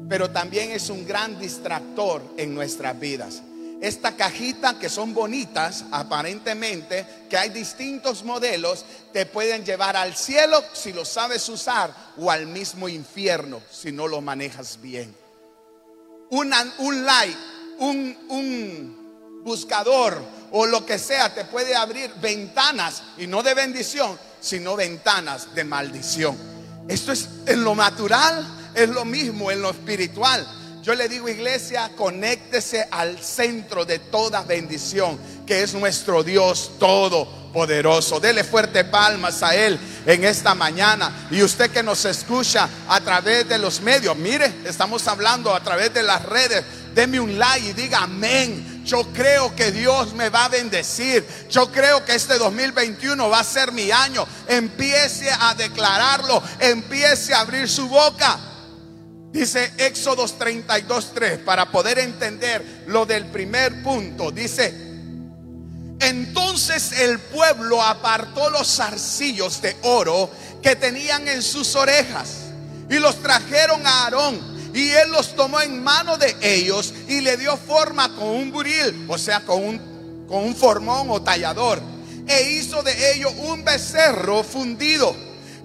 pero también es un gran distractor en nuestras vidas esta cajita que son bonitas, aparentemente, que hay distintos modelos, te pueden llevar al cielo si lo sabes usar o al mismo infierno si no lo manejas bien. un like, un, un buscador o lo que sea te puede abrir ventanas y no de bendición, sino ventanas de maldición. Esto es en lo natural, es lo mismo en lo espiritual. Yo le digo, iglesia, conéctese al centro de toda bendición, que es nuestro Dios todopoderoso. Dele fuerte palmas a Él. en esta mañana. Y usted que nos escucha a través de los medios, mire, estamos hablando a través de las redes. Deme un like y diga amén. Yo creo que Dios me va a bendecir. Yo creo que este 2021 va a ser mi año. Empiece a declararlo. Empiece a abrir su boca. Dice Éxodos 32.3 para poder entender lo del primer punto. Dice, entonces el pueblo apartó los zarcillos de oro que tenían en sus orejas y los trajeron a Aarón. Y él los tomó en mano de ellos y le dio forma con un buril, o sea, con un, con un formón o tallador. E hizo de ellos un becerro fundido.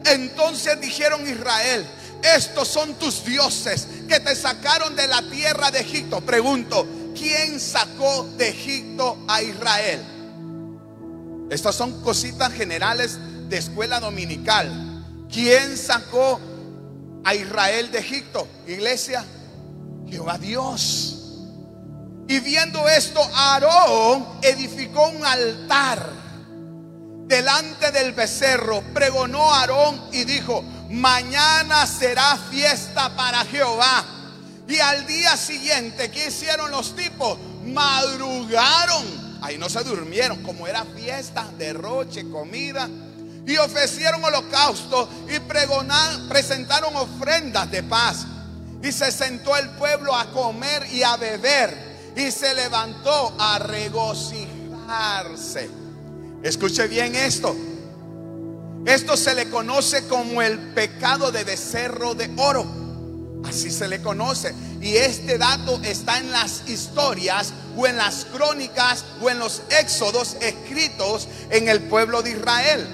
Entonces dijeron Israel, estos son tus dioses que te sacaron de la tierra de Egipto. Pregunto, ¿quién sacó de Egipto a Israel? Estas son cositas generales de escuela dominical. ¿Quién sacó a Israel de Egipto? Iglesia, Jehová Dios. Y viendo esto, Aarón edificó un altar delante del becerro. Pregonó Aarón y dijo, mañana será fiesta para Jehová. Y al día siguiente, ¿qué hicieron los tipos? Madrugaron Ahí no se durmieron, como era fiesta, derroche, comida. Y ofrecieron holocausto y presentaron ofrendas de paz. Y se sentó el pueblo a comer y a beber. Y se levantó a regocijarse. Escuche bien esto. Esto se le conoce como el pecado de becerro de oro. Así se le conoce. Y este dato está en las historias o en las crónicas o en los éxodos escritos en el pueblo de Israel.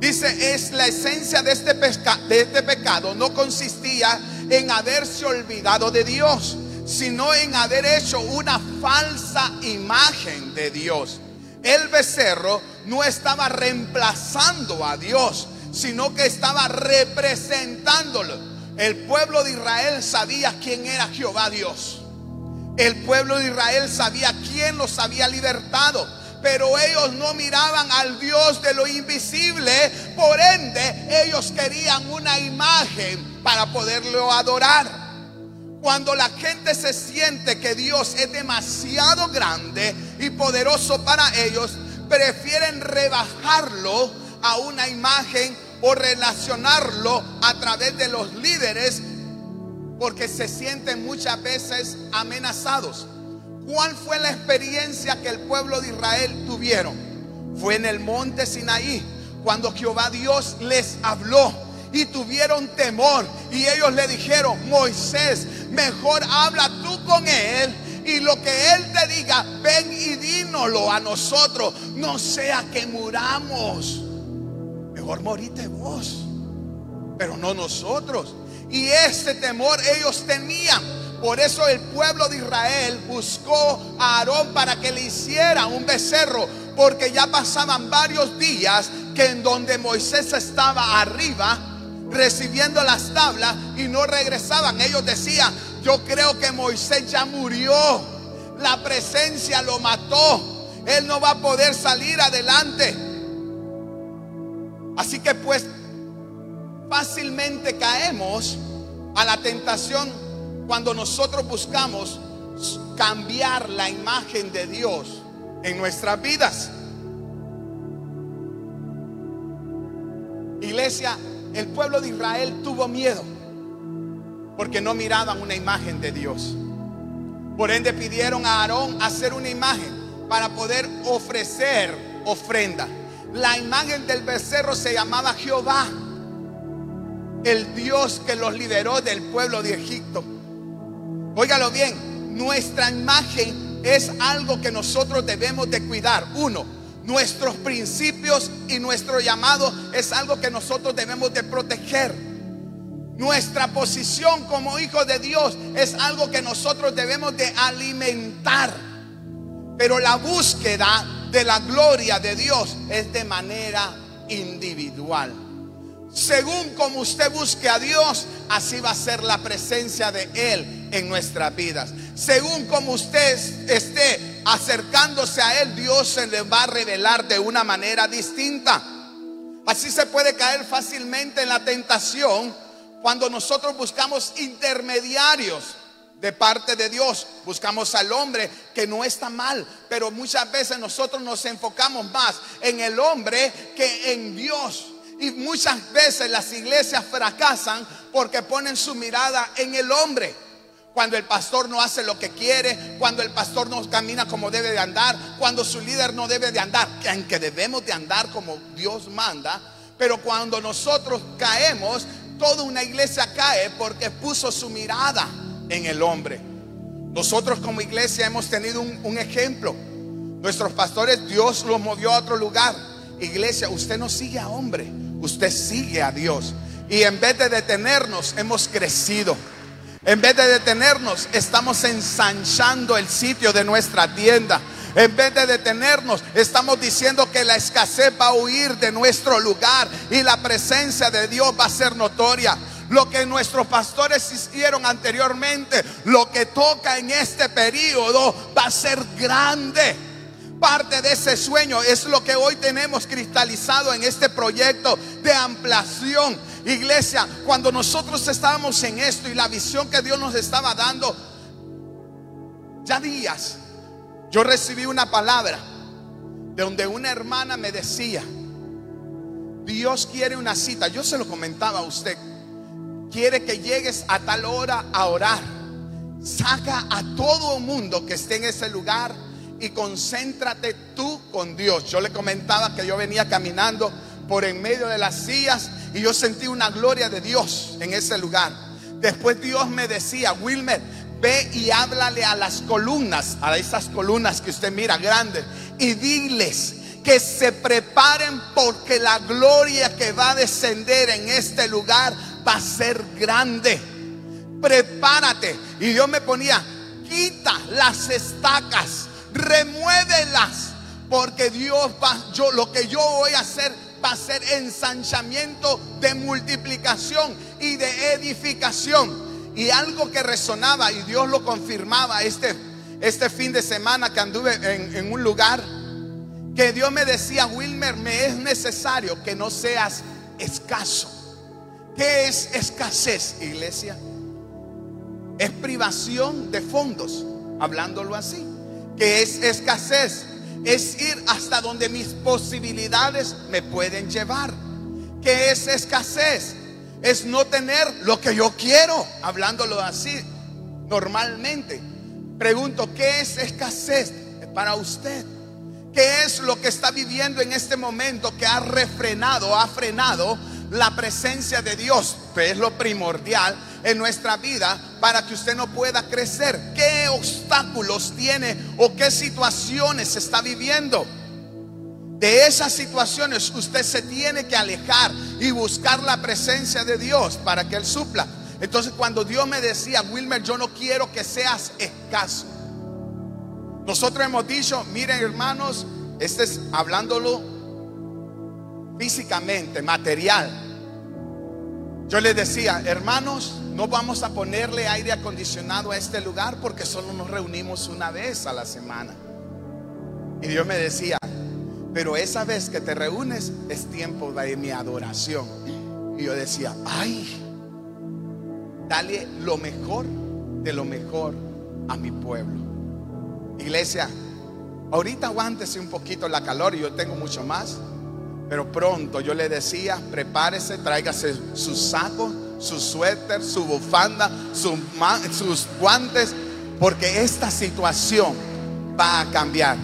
Dice, es la esencia de este, de este pecado. No consistía en haberse olvidado de Dios, sino en haber hecho una falsa imagen de Dios. El becerro no estaba reemplazando a Dios, sino que estaba representándolo. El pueblo de Israel sabía quién era Jehová Dios. El pueblo de Israel sabía quién los había libertado. Pero ellos no miraban al Dios de lo invisible. Por ende, ellos querían una imagen para poderlo adorar. Cuando la gente se siente que Dios es demasiado grande y poderoso para ellos, prefieren rebajarlo a una imagen o relacionarlo a través de los líderes porque se sienten muchas veces amenazados. ¿Cuál fue la experiencia que el pueblo de Israel tuvieron? Fue en el monte Sinaí, cuando Jehová Dios les habló y tuvieron temor. Y ellos le dijeron, Moisés, mejor habla tú con él y lo que él te diga, ven y dínoslo a nosotros, no sea que muramos mejor morite vos, pero no nosotros. Y ese temor ellos tenían. Por eso el pueblo de Israel buscó a Aarón para que le hiciera un becerro, porque ya pasaban varios días que en donde Moisés estaba arriba recibiendo las tablas y no regresaban. Ellos decían, yo creo que Moisés ya murió, la presencia lo mató, él no va a poder salir adelante. Así que pues fácilmente caemos a la tentación cuando nosotros buscamos cambiar la imagen de Dios en nuestras vidas. Iglesia, el pueblo de Israel tuvo miedo porque no miraban una imagen de Dios. Por ende pidieron a Aarón hacer una imagen para poder ofrecer ofrenda. La imagen del becerro se llamaba Jehová, el Dios que los liberó del pueblo de Egipto. Óigalo bien, nuestra imagen es algo que nosotros debemos de cuidar. Uno, nuestros principios y nuestro llamado es algo que nosotros debemos de proteger. Nuestra posición como hijos de Dios es algo que nosotros debemos de alimentar. Pero la búsqueda de la gloria de Dios es de manera individual. Según como usted busque a Dios, así va a ser la presencia de Él en nuestras vidas. Según como usted esté acercándose a Él, Dios se le va a revelar de una manera distinta. Así se puede caer fácilmente en la tentación cuando nosotros buscamos intermediarios de parte de Dios. Buscamos al hombre que no está mal, pero muchas veces nosotros nos enfocamos más en el hombre que en Dios. Y muchas veces las iglesias fracasan porque ponen su mirada en el hombre. Cuando el pastor no hace lo que quiere, cuando el pastor no camina como debe de andar, cuando su líder no debe de andar, aunque debemos de andar como Dios manda, pero cuando nosotros caemos, toda una iglesia cae porque puso su mirada en el hombre. Nosotros como iglesia hemos tenido un, ejemplo. Nuestros pastores, Dios los movió a otro lugar. Iglesia, usted no sigue a hombre, usted sigue a Dios. Y en vez de detenernos, hemos crecido. En vez de detenernos, estamos ensanchando el sitio de nuestra tienda. En vez de detenernos, estamos diciendo que la escasez va a huir de nuestro lugar y la presencia de Dios va a ser notoria lo que nuestros pastores hicieron anteriormente, lo que toca en este periodo va a ser grande. Parte de ese sueño es lo que hoy tenemos cristalizado en este proyecto de ampliación. Iglesia, cuando nosotros estábamos en esto y la visión que Dios nos estaba dando, ya días, yo recibí una palabra de donde una hermana me decía, Dios quiere una cita. Yo se lo comentaba a usted quiere que llegues a tal hora a orar. Saca a todo el mundo que esté en ese lugar y concéntrate tú con Dios. Yo le comentaba que yo venía caminando por en medio de las sillas y yo sentí una gloria de Dios en ese lugar. Después Dios me decía, Wilmer, ve y háblale a las columnas, a esas columnas que usted mira grandes, y diles que se preparen porque la gloria que va a descender en este lugar va a ser grande. Prepárate. Y yo me ponía, quita las estacas, remuévelas, porque Dios va, yo lo que yo voy a hacer va a ser ensanchamiento de multiplicación y de edificación. Y algo que resonaba y Dios lo confirmaba este, este fin de semana que anduve en, en un lugar, que Dios me decía, Wilmer, me es necesario que no seas escaso. ¿Qué es escasez, iglesia? Es privación de fondos, hablándolo así. ¿Qué es escasez? Es ir hasta donde mis posibilidades me pueden llevar. ¿Qué es escasez? Es no tener lo que yo quiero, hablándolo así normalmente. Pregunto, ¿qué es escasez para usted? ¿Qué es lo que está viviendo en este momento que ha refrenado, ha frenado la presencia de Dios, que es lo primordial en nuestra vida para que usted no pueda crecer. ¿Qué obstáculos tiene o qué situaciones está viviendo? De esas situaciones usted se tiene que alejar y buscar la presencia de Dios para que Él supla. Entonces cuando Dios me decía, Wilmer, yo no quiero que seas escaso. Nosotros hemos dicho, miren hermanos, este es hablándolo físicamente, material. Yo le decía, hermanos, no vamos a ponerle aire acondicionado a este lugar porque solo nos reunimos una vez a la semana. Y Dios me decía, pero esa vez que te reúnes es tiempo de mi adoración. Y yo decía, ay, dale lo mejor de lo mejor a mi pueblo. Iglesia, ahorita aguántese un poquito la calor y yo tengo mucho más. Pero pronto yo le decía, prepárese, tráigase su saco, su suéter, su bufanda, sus guantes, porque esta situación va a cambiar.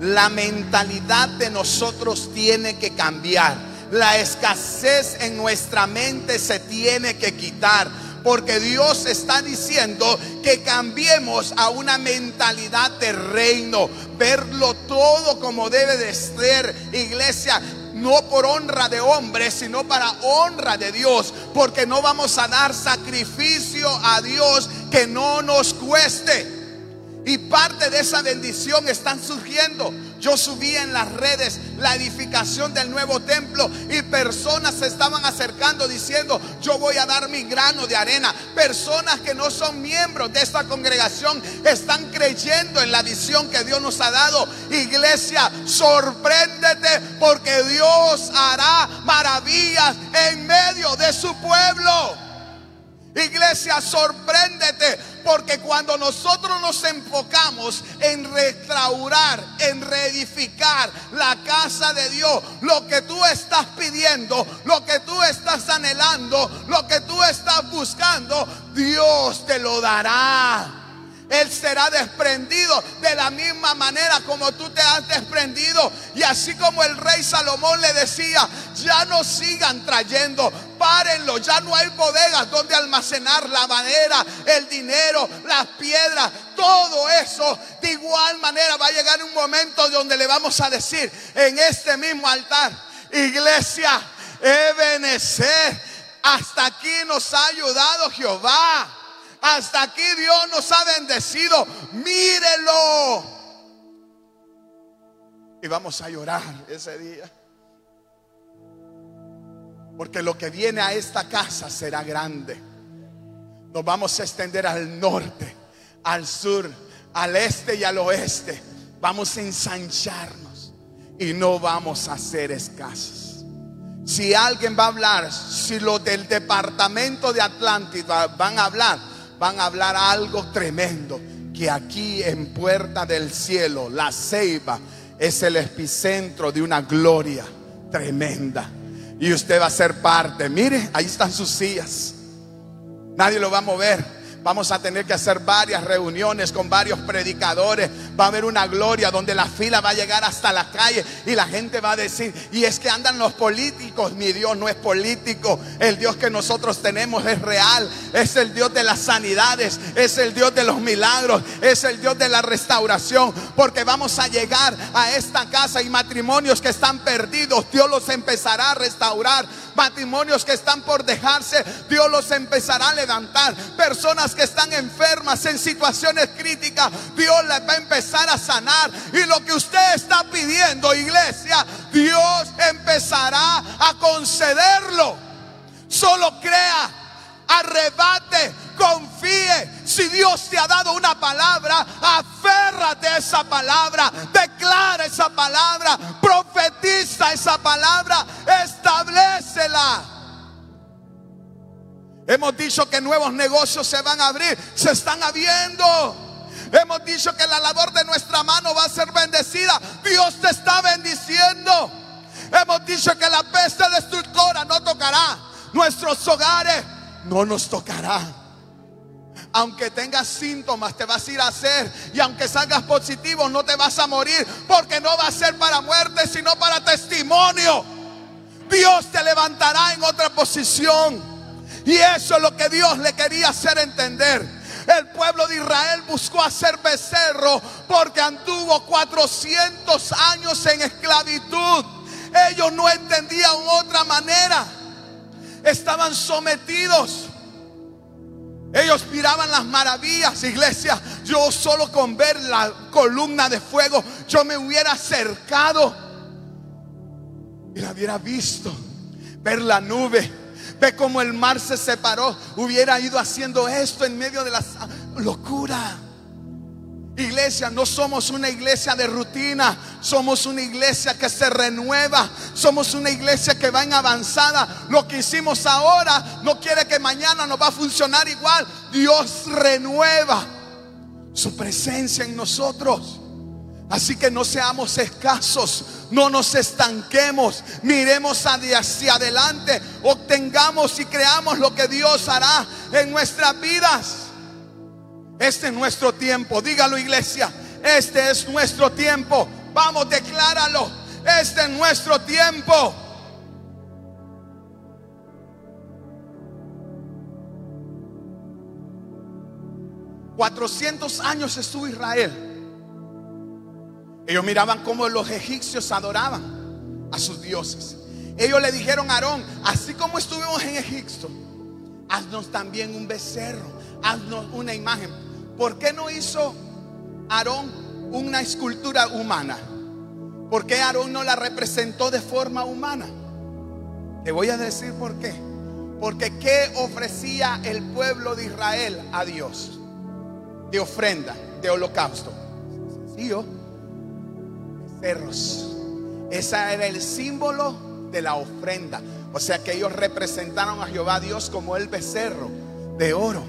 La mentalidad de nosotros tiene que cambiar. La escasez en nuestra mente se tiene que quitar. Porque Dios está diciendo que cambiemos a una mentalidad de reino. Verlo todo como debe de ser. Iglesia, no por honra de hombres, sino para honra de Dios, porque no vamos a dar sacrificio a Dios que no nos cueste. Y parte de esa bendición están surgiendo yo subía en las redes la edificación del nuevo templo y personas se estaban acercando diciendo, yo voy a dar mi grano de arena. Personas que no son miembros de esta congregación están creyendo en la visión que Dios nos ha dado. Iglesia, sorpréndete porque Dios hará maravillas en medio de su pueblo. Iglesia, sorpréndete, porque cuando nosotros nos enfocamos en restaurar, en reedificar la casa de Dios, lo que tú estás pidiendo, lo que tú estás anhelando, lo que tú estás buscando, Dios te lo dará. Él será desprendido de la misma manera como tú te has desprendido. Y así como el rey Salomón le decía, ya no sigan trayendo, párenlo, ya no hay bodegas donde almacenar la madera, el dinero, las piedras, todo eso. De igual manera va a llegar un momento donde le vamos a decir en este mismo altar, iglesia, Ebenezer, hasta aquí nos ha ayudado Jehová. Hasta aquí Dios nos ha bendecido. Mírelo. Y vamos a llorar ese día. Porque lo que viene a esta casa será grande. Nos vamos a extender al norte, al sur, al este y al oeste. Vamos a ensancharnos y no vamos a ser escasos. Si alguien va a hablar, si los del departamento de Atlántida van a hablar, van a hablar algo tremendo. Que aquí en Puerta del Cielo, la ceiba es el epicentro de una gloria tremenda. Y usted va a ser parte. Mire, ahí están sus sillas. Nadie lo va a mover. Vamos a tener que hacer varias reuniones con varios predicadores. Va a haber una gloria donde la fila va a llegar hasta la calle y la gente va a decir, y es que andan los políticos. Mi Dios no es político. El Dios que nosotros tenemos es real. Es el Dios de las sanidades. Es el Dios de los milagros. Es el Dios de la restauración. Porque vamos a llegar a esta casa y matrimonios que están perdidos. Dios los empezará a restaurar. Matrimonios que están por dejarse. Dios los empezará a levantar. Personas que están enfermas en situaciones críticas, Dios les va a empezar a sanar. Y lo que usted está pidiendo, iglesia, Dios empezará a concederlo. Solo crea, arrebate, confíe. Si Dios te ha dado una palabra, aférrate a esa palabra, declara esa palabra, profetiza esa palabra, establecela. Hemos dicho que nuevos negocios se van a abrir, se están abriendo. Hemos dicho que la labor de nuestra mano va a ser bendecida. Dios te está bendiciendo. Hemos dicho que la peste destructora no tocará nuestros hogares. No nos tocará. Aunque tengas síntomas, te vas a ir a hacer. Y aunque salgas positivo, no te vas a morir. Porque no va a ser para muerte, sino para testimonio. Dios te levantará en otra posición. Y eso es lo que Dios le quería hacer entender. El pueblo de Israel buscó hacer becerro porque anduvo 400 años en esclavitud. Ellos no entendían otra manera. Estaban sometidos. Ellos miraban las maravillas, iglesia. Yo solo con ver la columna de fuego, yo me hubiera acercado y la hubiera visto. Ver la nube Ve cómo el mar se separó. Hubiera ido haciendo esto en medio de la locura. Iglesia, no somos una iglesia de rutina, somos una iglesia que se renueva, somos una iglesia que va en avanzada. Lo que hicimos ahora no quiere que mañana nos va a funcionar igual. Dios renueva su presencia en nosotros. Así que no seamos escasos, no nos estanquemos, miremos hacia adelante, obtengamos y creamos lo que Dios hará en nuestras vidas. Este es nuestro tiempo, dígalo iglesia, este es nuestro tiempo. Vamos, decláralo, este es nuestro tiempo. Cuatrocientos años estuvo Israel ellos miraban cómo los egipcios adoraban a sus dioses. Ellos le dijeron a Aarón, así como estuvimos en Egipto, haznos también un becerro, haznos una imagen. ¿Por qué no hizo Aarón una escultura humana? ¿Por qué Aarón no la representó de forma humana? Te voy a decir por qué. Porque ¿qué ofrecía el pueblo de Israel a Dios? De ofrenda, de holocausto. Sencillo. Cerros. Ese era el símbolo de la ofrenda. O sea que ellos representaron a Jehová Dios como el becerro de oro.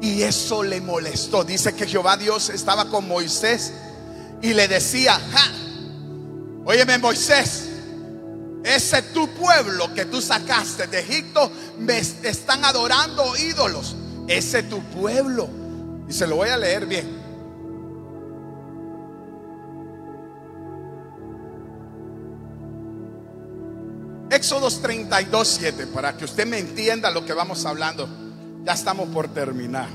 Y eso le molestó. Dice que Jehová Dios estaba con Moisés y le decía, ja, óyeme Moisés, ese tu pueblo que tú sacaste de Egipto me están adorando ídolos. Ese tu pueblo. Y se lo voy a leer bien. Éxodos 32, 7, para que usted me entienda lo que vamos hablando. Ya estamos por terminar.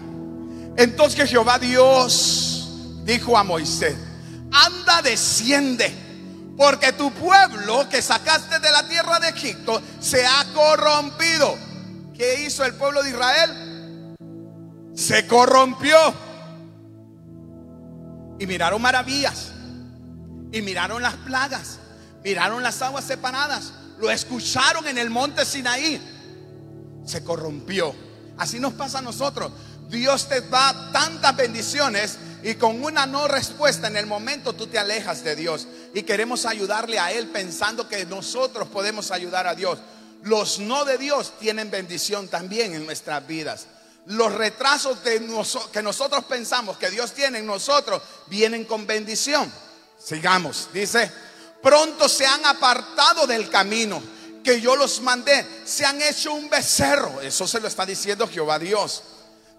Entonces Jehová Dios dijo a Moisés, anda, desciende, porque tu pueblo que sacaste de la tierra de Egipto se ha corrompido. ¿Qué hizo el pueblo de Israel? Se corrompió. Y miraron maravillas. Y miraron las plagas. Miraron las aguas separadas lo escucharon en el monte Sinaí, se corrompió. Así nos pasa a nosotros. Dios te da tantas bendiciones y con una no respuesta en el momento tú te alejas de Dios y queremos ayudarle a Él pensando que nosotros podemos ayudar a Dios. Los no de Dios tienen bendición también en nuestras vidas. Los retrasos que nosotros pensamos que Dios tiene en nosotros vienen con bendición. Sigamos, dice pronto se han apartado del camino que yo los mandé, se han hecho un becerro, eso se lo está diciendo Jehová Dios,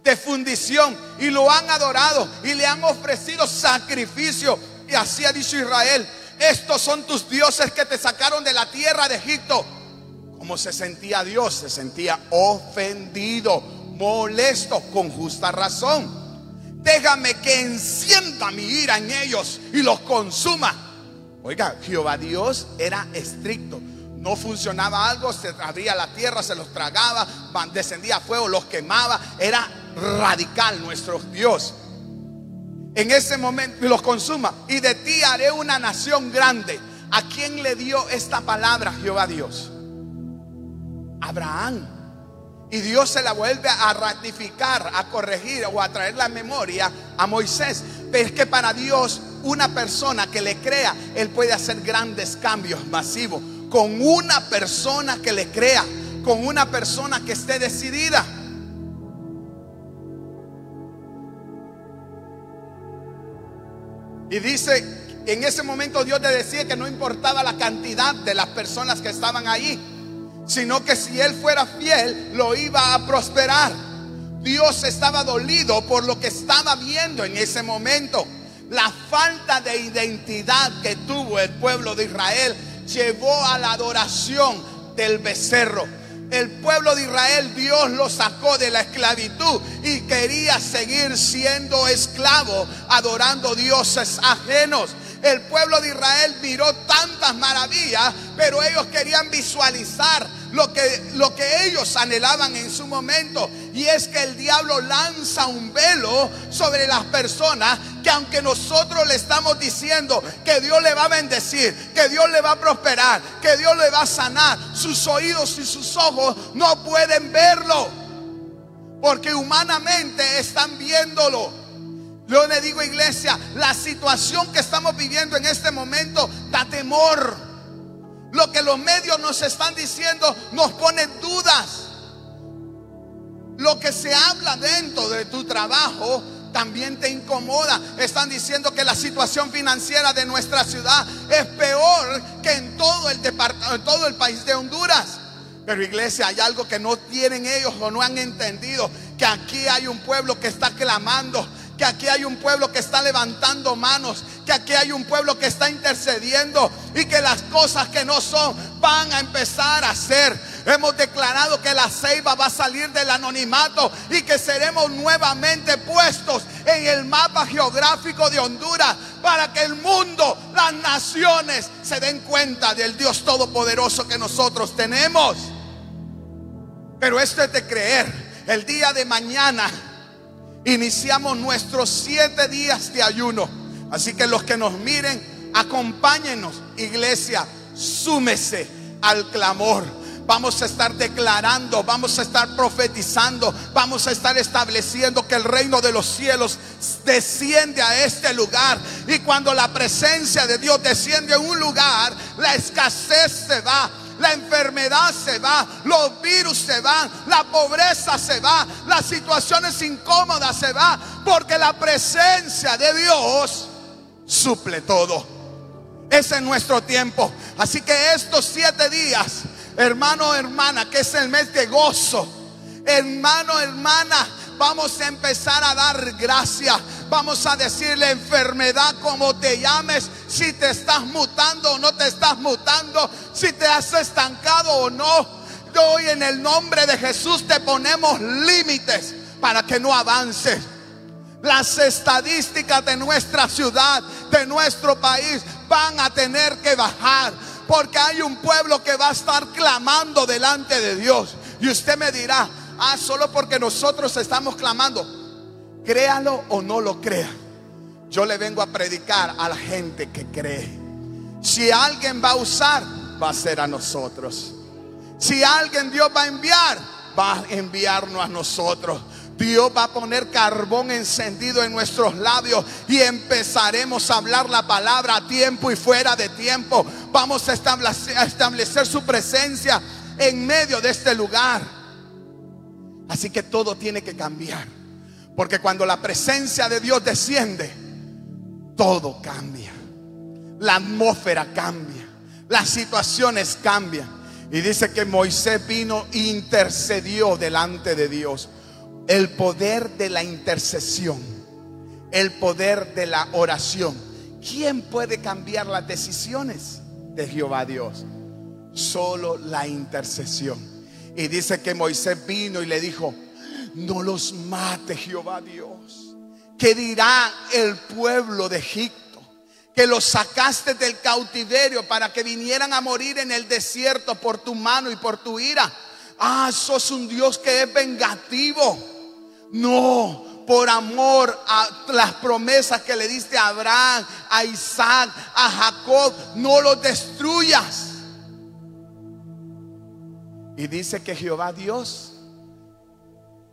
de fundición, y lo han adorado y le han ofrecido sacrificio. Y así ha dicho Israel, estos son tus dioses que te sacaron de la tierra de Egipto. Como se sentía Dios, se sentía ofendido, molesto, con justa razón. Déjame que encienda mi ira en ellos y los consuma Oiga, Jehová Dios era estricto. No funcionaba algo, se abría la tierra, se los tragaba, descendía a fuego, los quemaba. Era radical nuestro Dios. En ese momento los consuma. Y de ti haré una nación grande. ¿A quién le dio esta palabra Jehová Dios? Abraham. Y Dios se la vuelve a ratificar, a corregir o a traer la memoria a Moisés. Pero es que para Dios una persona que le crea, Él puede hacer grandes cambios masivos. Con una persona que le crea, con una persona que esté decidida. Y dice, en ese momento Dios le decía que no importaba la cantidad de las personas que estaban ahí, sino que si él fuera fiel, lo iba a prosperar. Dios estaba dolido por lo que estaba viendo en ese momento. La falta de identidad que tuvo el pueblo de Israel llevó a la adoración del becerro. El pueblo de Israel, Dios lo sacó de la esclavitud y quería seguir siendo esclavo, adorando dioses ajenos. El pueblo de Israel miró tantas maravillas, pero ellos querían visualizar lo que, lo que ellos anhelaban en su momento. Y es que el diablo lanza un velo sobre las personas que aunque nosotros le estamos diciendo que Dios le va a bendecir, que Dios le va a prosperar, que Dios le va a sanar, sus oídos y sus ojos no pueden verlo. Porque humanamente están viéndolo. Yo le digo iglesia, la situación que estamos viviendo en este momento da temor. Lo que los medios nos están diciendo nos pone dudas. Lo que se habla dentro de tu trabajo también te incomoda. Están diciendo que la situación financiera de nuestra ciudad es peor que en todo el en todo el país de Honduras. Pero iglesia, hay algo que no tienen ellos o no han entendido, que aquí hay un pueblo que está clamando, que aquí hay un pueblo que está levantando manos, que aquí hay un pueblo que está intercediendo y que las cosas que no son van a empezar a ser. Hemos declarado que la ceiba va a salir del anonimato y que seremos nuevamente puestos en el mapa geográfico de Honduras para que el mundo, las naciones se den cuenta del Dios Todopoderoso que nosotros tenemos. Pero esto es de creer. El día de mañana Iniciamos nuestros siete días de ayuno. Así que los que nos miren acompáñenos, iglesia, súmese al clamor vamos a estar declarando, vamos a estar profetizando, vamos a estar estableciendo que el reino de los cielos desciende a este lugar. Y cuando la presencia de Dios desciende a un lugar, la escasez se va. La enfermedad se va, los virus se van, la pobreza se va, las situaciones incómodas se va, porque la presencia de Dios suple todo. Ese es nuestro tiempo. Así que estos siete días hermano, hermana, que es el mes de gozo. Hermano, hermana, vamos a empezar a dar gracias. Vamos a decirle enfermedad como te llames, si te estás mutando o no te estás mutando, si te has estancado o no. Hoy en el nombre de Jesús te ponemos límites para que no avances. Las estadísticas de nuestra ciudad, de nuestro país, van a tener que bajar porque hay un pueblo que va a estar clamando delante de Dios. Y usted me dirá, ah, solo porque nosotros estamos clamando. Créalo o no lo crea. Yo le vengo a predicar a la gente que cree. Si alguien va a usar, va a ser a nosotros. Si alguien Dios va a enviar, va a enviarnos a nosotros. Dios va a poner carbón encendido en nuestros labios y empezaremos a hablar la palabra a tiempo y fuera de tiempo. Vamos a establecer, su presencia en medio de este lugar. Así que todo tiene que cambiar. Porque cuando la presencia de Dios desciende, todo cambia. La atmósfera cambia. Las situaciones cambian. Y dice que Moisés vino e intercedió delante de Dios el poder de la intercesión, el poder de la oración. ¿Quién puede cambiar las decisiones de Jehová Dios? Solo la intercesión. Y dice que Moisés vino y le dijo, no los mate Jehová Dios. ¿Qué dirá el pueblo de Egipto? Que los sacaste del cautiverio para que vinieran a morir en el desierto por tu mano y por tu ira. Ah, sos un Dios que es vengativo no, por amor a las promesas que le diste a Abraham, a Isaac, a Jacob, no los destruyas. Y dice que Jehová Dios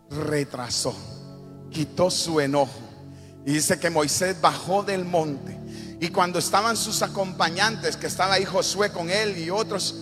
retrasó, quitó su enojo. Y dice que Moisés bajó del monte. Y cuando estaban sus acompañantes, que estaba ahí Josué con él y otros,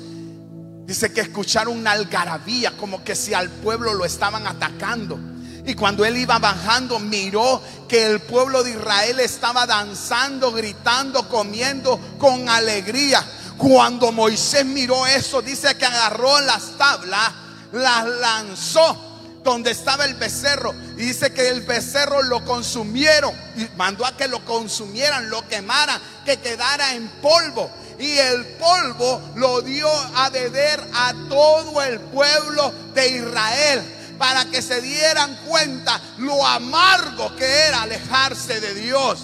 dice que escucharon una algarabía, como que si al pueblo lo estaban atacando. Y cuando él iba bajando, miró que el pueblo de Israel estaba danzando, gritando, comiendo con alegría. Cuando Moisés miró eso, dice que agarró las tablas, las lanzó donde estaba el becerro. Y dice que el becerro lo consumieron. Y mandó a que lo consumieran, lo quemaran, que quedara en polvo. Y el polvo lo dio a beber a todo el pueblo de Israel para que se dieran cuenta lo amargo que era alejarse de Dios.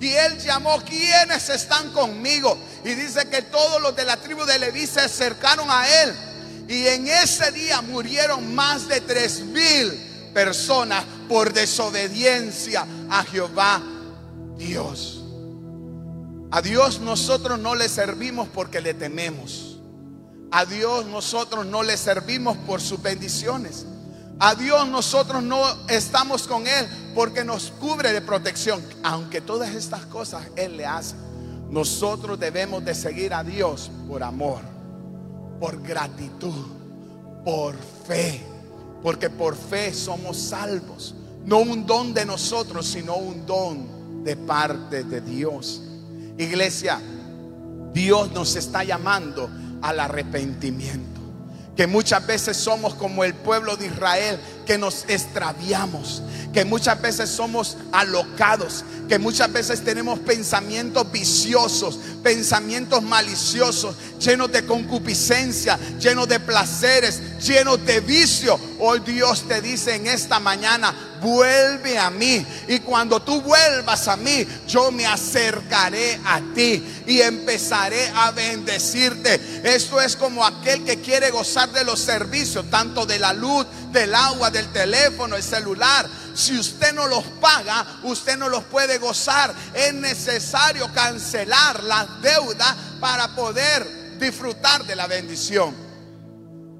Y él llamó, ¿quiénes están conmigo? Y dice que todos los de la tribu de Leví se acercaron a él. Y en ese día murieron más de tres mil personas por desobediencia a Jehová Dios. A Dios nosotros no le servimos porque le tememos. A Dios nosotros no le servimos por sus bendiciones. A Dios nosotros no estamos con Él porque nos cubre de protección. Aunque todas estas cosas Él le hace. Nosotros debemos de seguir a Dios por amor, por gratitud, por fe. Porque por fe somos salvos. No un don de nosotros, sino un don de parte de Dios. Iglesia, Dios nos está llamando al arrepentimiento que muchas veces somos como el pueblo de Israel, que nos extraviamos, que muchas veces somos alocados, que muchas veces tenemos pensamientos viciosos, pensamientos maliciosos, llenos de concupiscencia, llenos de placeres, llenos de vicio. Hoy Dios te dice en esta mañana, vuelve a mí. Y cuando tú vuelvas a mí, yo me acercaré a ti y empezaré a bendecirte. Esto es como aquel que quiere gozar de los servicios, tanto de la luz, del agua, del teléfono, el celular. Si usted no los paga, usted no los puede gozar. Es necesario cancelar las deudas para poder disfrutar de la bendición.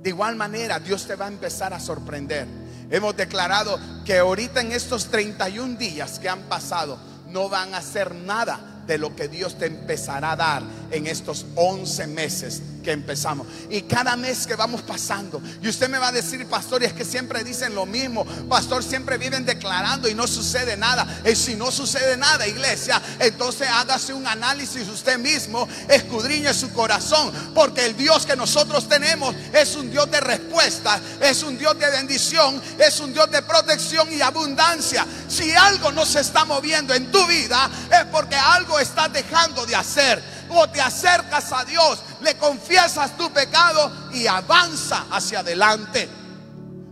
De igual manera, Dios te va a empezar a sorprender. Hemos declarado que ahorita en estos 31 días que han pasado, no van a hacer nada de lo que Dios te empezará a dar en estos 11 meses que empezamos. Y cada mes que vamos pasando, y usted me va a decir, pastor, y es que siempre dicen lo mismo, pastor, siempre viven declarando y no sucede nada. Y si no sucede nada, iglesia, entonces hágase un análisis usted mismo, escudriñe su corazón, porque el Dios que nosotros tenemos es un Dios de respuesta, es un Dios de bendición, es un Dios de protección y abundancia. Si algo no se está moviendo en tu vida, es porque algo estás dejando de hacer te acercas a Dios, le confiesas tu pecado y avanza hacia adelante.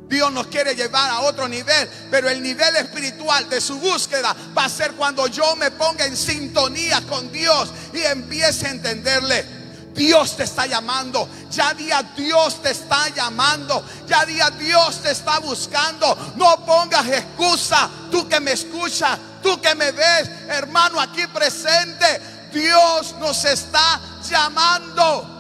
Dios nos quiere llevar a otro nivel, pero el nivel espiritual de su búsqueda va a ser cuando yo me ponga en sintonía con Dios y empiece a entenderle. Dios te está llamando. Ya día Dios te está llamando. Ya día Dios te está buscando. No pongas excusa. Tú que me escuchas, tú que me ves, hermano aquí presente. Dios nos está llamando.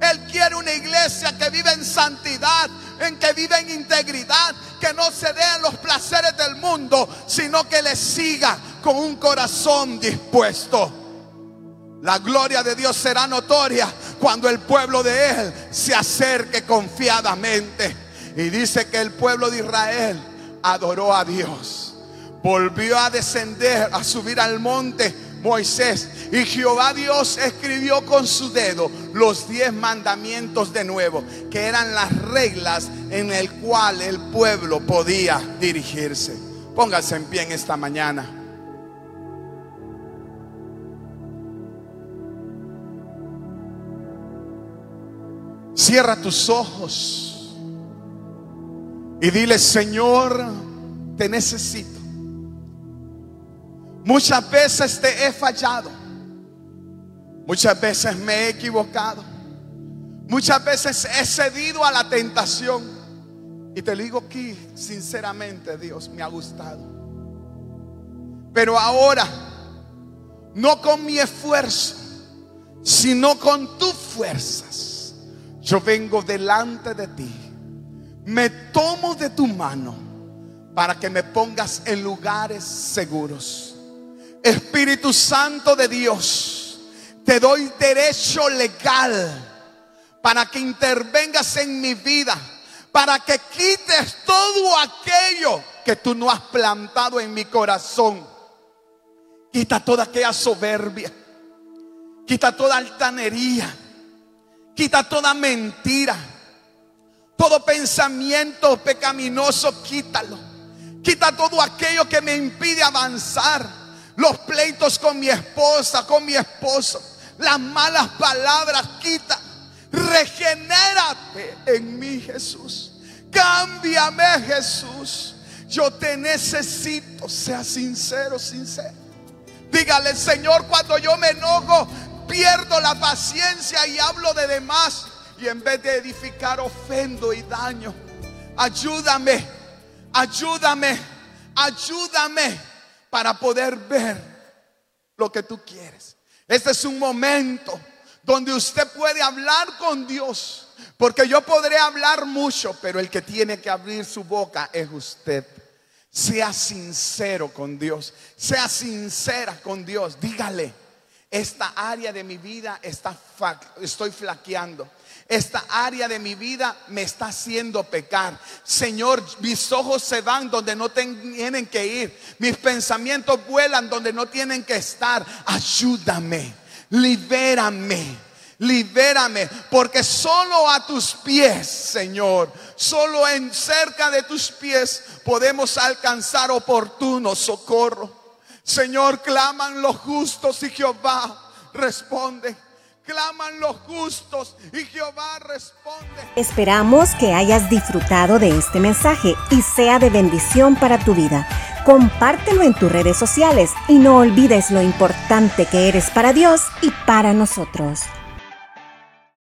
Él quiere una iglesia que vive en santidad, en que vive en integridad, que no se dé en los placeres del mundo, sino que le siga con un corazón dispuesto. La gloria de Dios será notoria cuando el pueblo de Él se acerque confiadamente. Y dice que el pueblo de Israel adoró a Dios. Volvió a descender, a subir al monte Moisés. Y Jehová Dios escribió con su dedo los diez mandamientos de nuevo, que eran las reglas en el cual el pueblo podía dirigirse. Póngase en pie en esta mañana. Cierra tus ojos y dile, Señor, te necesito. Muchas veces te he fallado. Muchas veces me he equivocado. Muchas veces he cedido a la tentación. Y te digo aquí, sinceramente, Dios, me ha gustado. Pero ahora, no con mi esfuerzo, sino con tus fuerzas, yo vengo delante de ti. Me tomo de tu mano para que me pongas en lugares seguros Espíritu Santo de Dios, te doy derecho legal para que intervengas en mi vida, para que quites todo aquello que tú no has plantado en mi corazón. Quita toda aquella soberbia, quita toda altanería, quita toda mentira, todo pensamiento pecaminoso, quítalo. Quita todo aquello que me impide avanzar los pleitos con mi esposa, con mi esposo, las malas palabras, quita. Regenérate en mí, Jesús. Cámbiame, Jesús. Yo te necesito. Sea sincero, sincero. Dígale, Señor, cuando yo me enojo, pierdo la paciencia y hablo de demás. Y en vez de edificar, ofendo y daño. Ayúdame, ayúdame, ayúdame para poder ver lo que tú quieres. Este es un momento donde usted puede hablar con Dios. Porque yo podré hablar mucho, pero el que tiene que abrir su boca es usted. Sea sincero con Dios. Sea sincera con Dios. Dígale, esta área de mi vida está estoy flaqueando. Esta área de mi vida me está haciendo pecar. Señor, mis ojos se van donde no tienen que ir. Mis pensamientos vuelan donde no tienen que estar. Ayúdame, libérame. Libérame, porque solo a tus pies, Señor, solo en cerca de tus pies podemos alcanzar oportuno socorro. Señor, claman los justos y Jehová responde claman los justos y Jehová responde. Esperamos que hayas disfrutado de este mensaje y sea de bendición para tu vida. Compártelo en tus redes sociales y no olvides lo importante que eres para Dios y para nosotros.